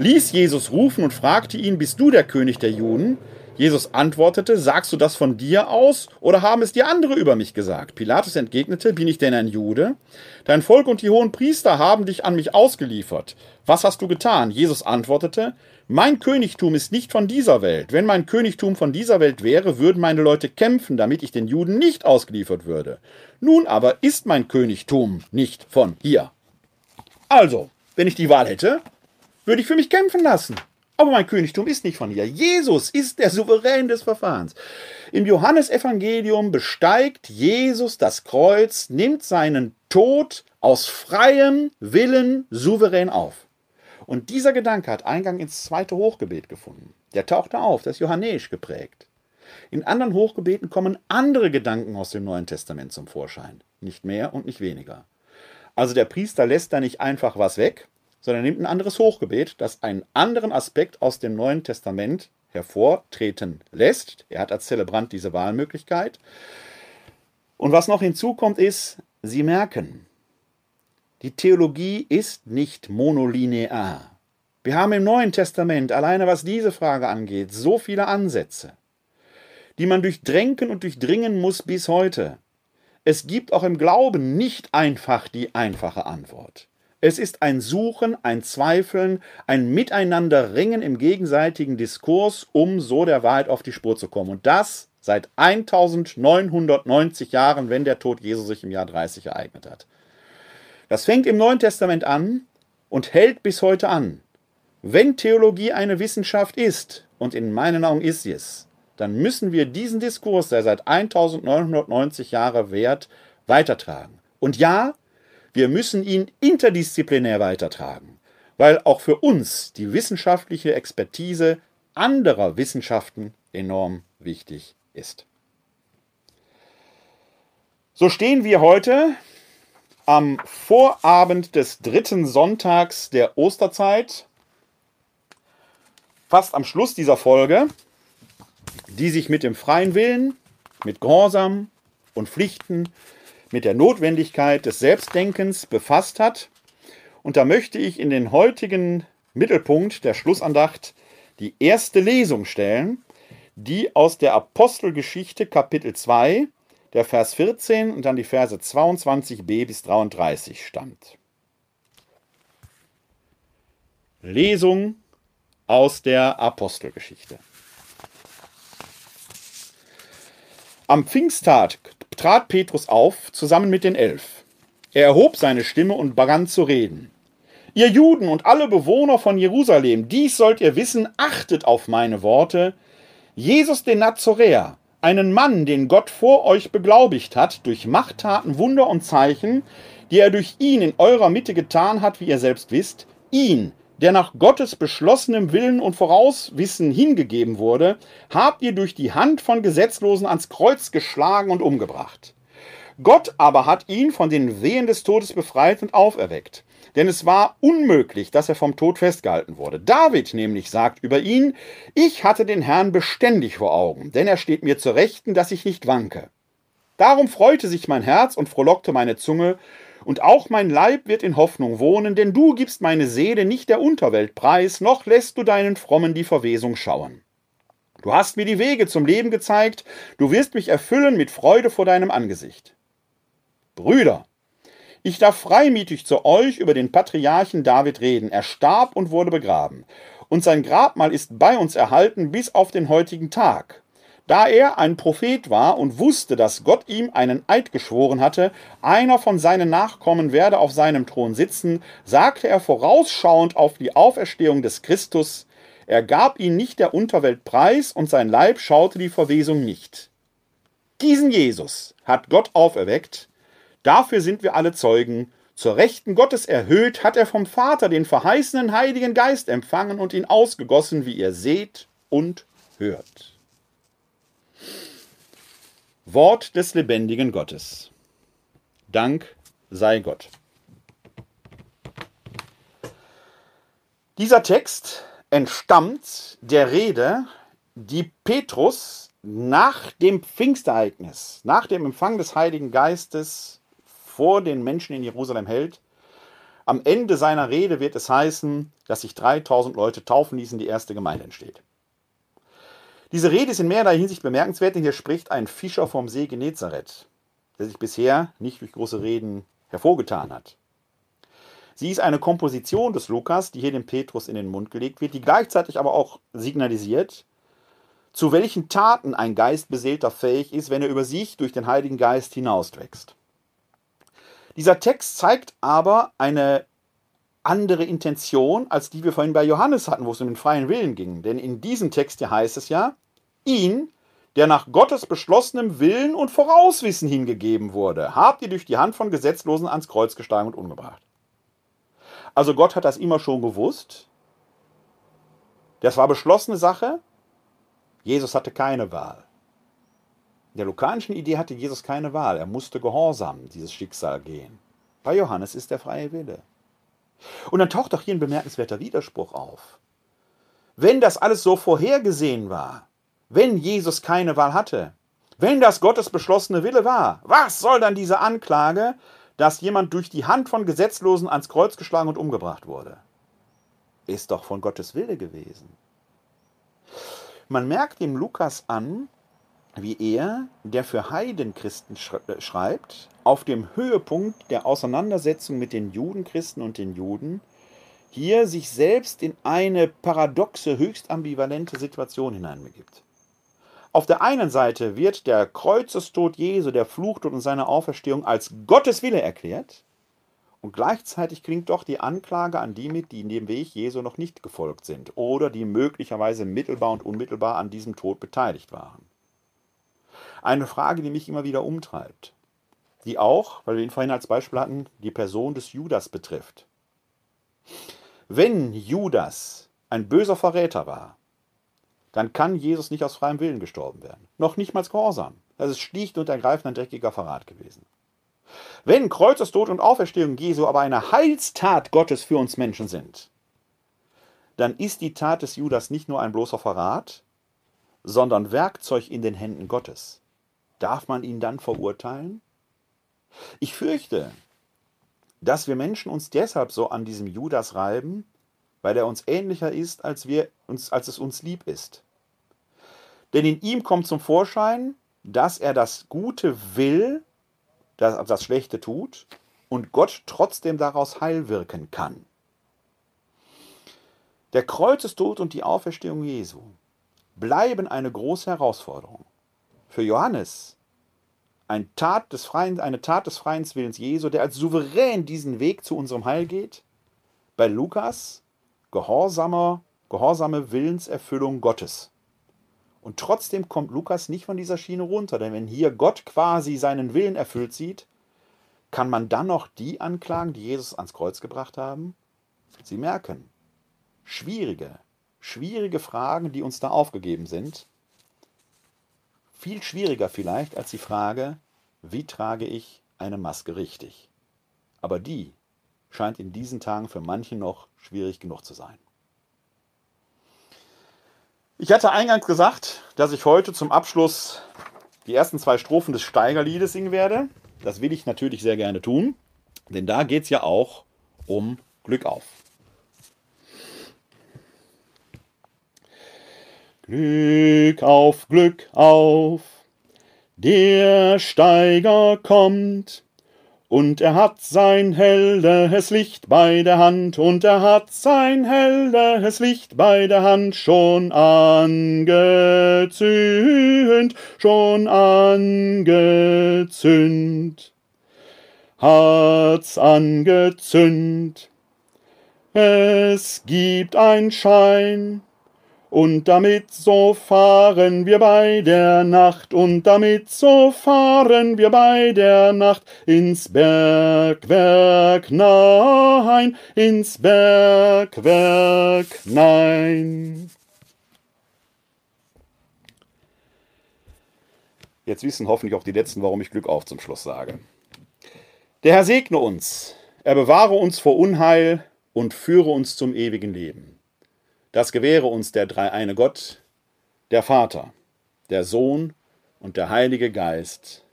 ließ Jesus rufen und fragte ihn, bist du der König der Juden? Jesus antwortete, sagst du das von dir aus oder haben es dir andere über mich gesagt? Pilatus entgegnete, bin ich denn ein Jude? Dein Volk und die hohen Priester haben dich an mich ausgeliefert. Was hast du getan? Jesus antwortete, mein Königtum ist nicht von dieser Welt. Wenn mein Königtum von dieser Welt wäre, würden meine Leute kämpfen, damit ich den Juden nicht ausgeliefert würde. Nun aber ist mein Königtum nicht von hier. Also, wenn ich die Wahl hätte, würde ich für mich kämpfen lassen. Aber mein Königtum ist nicht von hier. Jesus ist der Souverän des Verfahrens. Im Johannesevangelium besteigt Jesus das Kreuz, nimmt seinen Tod aus freiem Willen souverän auf. Und dieser Gedanke hat Eingang ins zweite Hochgebet gefunden. Der tauchte auf, das ist johannäisch geprägt. In anderen Hochgebeten kommen andere Gedanken aus dem Neuen Testament zum Vorschein. Nicht mehr und nicht weniger. Also der Priester lässt da nicht einfach was weg, sondern nimmt ein anderes Hochgebet, das einen anderen Aspekt aus dem Neuen Testament hervortreten lässt. Er hat als Zelebrant diese Wahlmöglichkeit. Und was noch hinzukommt, ist, Sie merken, die Theologie ist nicht monolinear. Wir haben im Neuen Testament, alleine was diese Frage angeht, so viele Ansätze, die man durchdrängen und durchdringen muss bis heute. Es gibt auch im Glauben nicht einfach die einfache Antwort. Es ist ein Suchen, ein Zweifeln, ein Miteinanderringen im gegenseitigen Diskurs, um so der Wahrheit auf die Spur zu kommen. Und das seit 1990 Jahren, wenn der Tod Jesu sich im Jahr 30 ereignet hat. Das fängt im Neuen Testament an und hält bis heute an. Wenn Theologie eine Wissenschaft ist, und in meinen Augen ist sie es, dann müssen wir diesen Diskurs, der seit 1990 Jahre währt, weitertragen. Und ja, wir müssen ihn interdisziplinär weitertragen, weil auch für uns die wissenschaftliche Expertise anderer Wissenschaften enorm wichtig ist. So stehen wir heute am Vorabend des dritten Sonntags der Osterzeit, fast am Schluss dieser Folge, die sich mit dem freien Willen, mit Gehorsam und Pflichten mit der Notwendigkeit des Selbstdenkens befasst hat. Und da möchte ich in den heutigen Mittelpunkt der Schlussandacht die erste Lesung stellen, die aus der Apostelgeschichte Kapitel 2, der Vers 14 und dann die Verse 22b bis 33 stammt. Lesung aus der Apostelgeschichte. Am Pfingsttag trat Petrus auf, zusammen mit den Elf. Er erhob seine Stimme und begann zu reden. Ihr Juden und alle Bewohner von Jerusalem, dies sollt ihr wissen, achtet auf meine Worte. Jesus den Nazoräer, einen Mann, den Gott vor euch beglaubigt hat, durch Machttaten, Wunder und Zeichen, die er durch ihn in eurer Mitte getan hat, wie ihr selbst wisst, ihn, der nach Gottes beschlossenem Willen und Vorauswissen hingegeben wurde, habt ihr durch die Hand von Gesetzlosen ans Kreuz geschlagen und umgebracht. Gott aber hat ihn von den Wehen des Todes befreit und auferweckt. Denn es war unmöglich, dass er vom Tod festgehalten wurde. David nämlich sagt über ihn, ich hatte den Herrn beständig vor Augen, denn er steht mir zur Rechten, dass ich nicht wanke. Darum freute sich mein Herz und frohlockte meine Zunge, und auch mein Leib wird in Hoffnung wohnen, denn du gibst meine Seele nicht der Unterwelt preis, noch lässt du deinen Frommen die Verwesung schauen. Du hast mir die Wege zum Leben gezeigt, du wirst mich erfüllen mit Freude vor deinem Angesicht. Brüder, ich darf freimütig zu euch über den Patriarchen David reden. Er starb und wurde begraben. Und sein Grabmal ist bei uns erhalten bis auf den heutigen Tag. Da er ein Prophet war und wusste, dass Gott ihm einen Eid geschworen hatte, einer von seinen Nachkommen werde auf seinem Thron sitzen, sagte er vorausschauend auf die Auferstehung des Christus, er gab ihn nicht der Unterwelt preis und sein Leib schaute die Verwesung nicht. Diesen Jesus hat Gott auferweckt, dafür sind wir alle Zeugen, zur Rechten Gottes erhöht, hat er vom Vater den verheißenen Heiligen Geist empfangen und ihn ausgegossen, wie ihr seht und hört. Wort des lebendigen Gottes. Dank sei Gott. Dieser Text entstammt der Rede, die Petrus nach dem Pfingstereignis, nach dem Empfang des Heiligen Geistes vor den Menschen in Jerusalem hält. Am Ende seiner Rede wird es heißen, dass sich 3000 Leute taufen ließen, die erste Gemeinde entsteht. Diese Rede ist in mehrerlei Hinsicht bemerkenswert, denn hier spricht ein Fischer vom See Genezareth, der sich bisher nicht durch große Reden hervorgetan hat. Sie ist eine Komposition des Lukas, die hier dem Petrus in den Mund gelegt wird, die gleichzeitig aber auch signalisiert, zu welchen Taten ein Geistbeseelter fähig ist, wenn er über sich durch den Heiligen Geist hinauswächst. Dieser Text zeigt aber eine andere Intention, als die wir vorhin bei Johannes hatten, wo es um den freien Willen ging. Denn in diesem Text hier heißt es ja, ihn, der nach Gottes beschlossenem Willen und Vorauswissen hingegeben wurde, habt ihr durch die Hand von Gesetzlosen ans Kreuz gesteigen und umgebracht. Also Gott hat das immer schon gewusst. Das war beschlossene Sache. Jesus hatte keine Wahl. In der lukanischen Idee hatte Jesus keine Wahl. Er musste gehorsam dieses Schicksal gehen. Bei Johannes ist der freie Wille. Und dann taucht doch hier ein bemerkenswerter Widerspruch auf. Wenn das alles so vorhergesehen war, wenn Jesus keine Wahl hatte, wenn das Gottes beschlossene Wille war, was soll dann diese Anklage, dass jemand durch die Hand von Gesetzlosen ans Kreuz geschlagen und umgebracht wurde? Ist doch von Gottes Wille gewesen. Man merkt dem Lukas an, wie er, der für Heidenchristen äh, schreibt, auf dem Höhepunkt der Auseinandersetzung mit den Judenchristen und den Juden, hier sich selbst in eine paradoxe, höchst ambivalente Situation hineinbegibt. Auf der einen Seite wird der Kreuzestod Jesu, der Fluchtod und seine Auferstehung als Gottes Wille erklärt, und gleichzeitig klingt doch die Anklage an die mit, die in dem Weg Jesu noch nicht gefolgt sind oder die möglicherweise mittelbar und unmittelbar an diesem Tod beteiligt waren. Eine Frage, die mich immer wieder umtreibt, die auch, weil wir ihn vorhin als Beispiel hatten, die Person des Judas betrifft. Wenn Judas ein böser Verräter war, dann kann Jesus nicht aus freiem Willen gestorben werden. Noch nicht mal Gehorsam. Das ist schlicht und ergreifend ein dreckiger Verrat gewesen. Wenn Kreuzestod und Auferstehung Jesu aber eine Heilstat Gottes für uns Menschen sind, dann ist die Tat des Judas nicht nur ein bloßer Verrat, sondern Werkzeug in den Händen Gottes. Darf man ihn dann verurteilen? Ich fürchte, dass wir Menschen uns deshalb so an diesem Judas reiben, weil er uns ähnlicher ist, als, wir uns, als es uns lieb ist. Denn in ihm kommt zum Vorschein, dass er das Gute will, das, das Schlechte tut und Gott trotzdem daraus Heil wirken kann. Der Kreuzestod und die Auferstehung Jesu bleiben eine große Herausforderung. Für Johannes ein Tat des freien, eine Tat des freien Willens Jesu, der als souverän diesen Weg zu unserem Heil geht. Bei Lukas gehorsamer, gehorsame Willenserfüllung Gottes. Und trotzdem kommt Lukas nicht von dieser Schiene runter, denn wenn hier Gott quasi seinen Willen erfüllt sieht, kann man dann noch die anklagen, die Jesus ans Kreuz gebracht haben? Sie merken, schwierige, schwierige Fragen, die uns da aufgegeben sind. Viel schwieriger vielleicht als die Frage, wie trage ich eine Maske richtig? Aber die scheint in diesen Tagen für manche noch schwierig genug zu sein. Ich hatte eingangs gesagt, dass ich heute zum Abschluss die ersten zwei Strophen des Steigerliedes singen werde. Das will ich natürlich sehr gerne tun, denn da geht es ja auch um Glück auf. Glück auf, Glück auf, der Steiger kommt, und er hat sein helles Licht bei der Hand, und er hat sein helles Licht bei der Hand schon angezündet, schon angezündet, hat's angezündet. Es gibt ein Schein, und damit so fahren wir bei der Nacht, und damit so fahren wir bei der Nacht ins Bergwerk nein, ins Bergwerk nein. Jetzt wissen hoffentlich auch die Letzten, warum ich Glück auf zum Schluss sage. Der Herr segne uns, er bewahre uns vor Unheil und führe uns zum ewigen Leben. Das gewähre uns der dreieine Gott, der Vater, der Sohn und der Heilige Geist.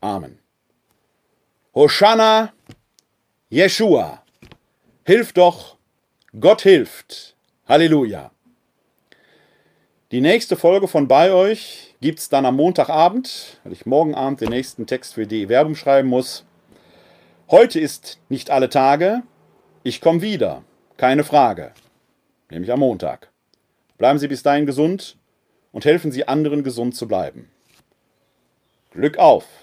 Amen. Hosanna, Jeshua, hilf doch, Gott hilft. Halleluja. Die nächste Folge von bei euch gibt es dann am Montagabend, weil ich morgen Abend den nächsten Text für die Werbung schreiben muss. Heute ist nicht alle Tage. Ich komme wieder, keine Frage nämlich am Montag. Bleiben Sie bis dahin gesund und helfen Sie anderen gesund zu bleiben. Glück auf!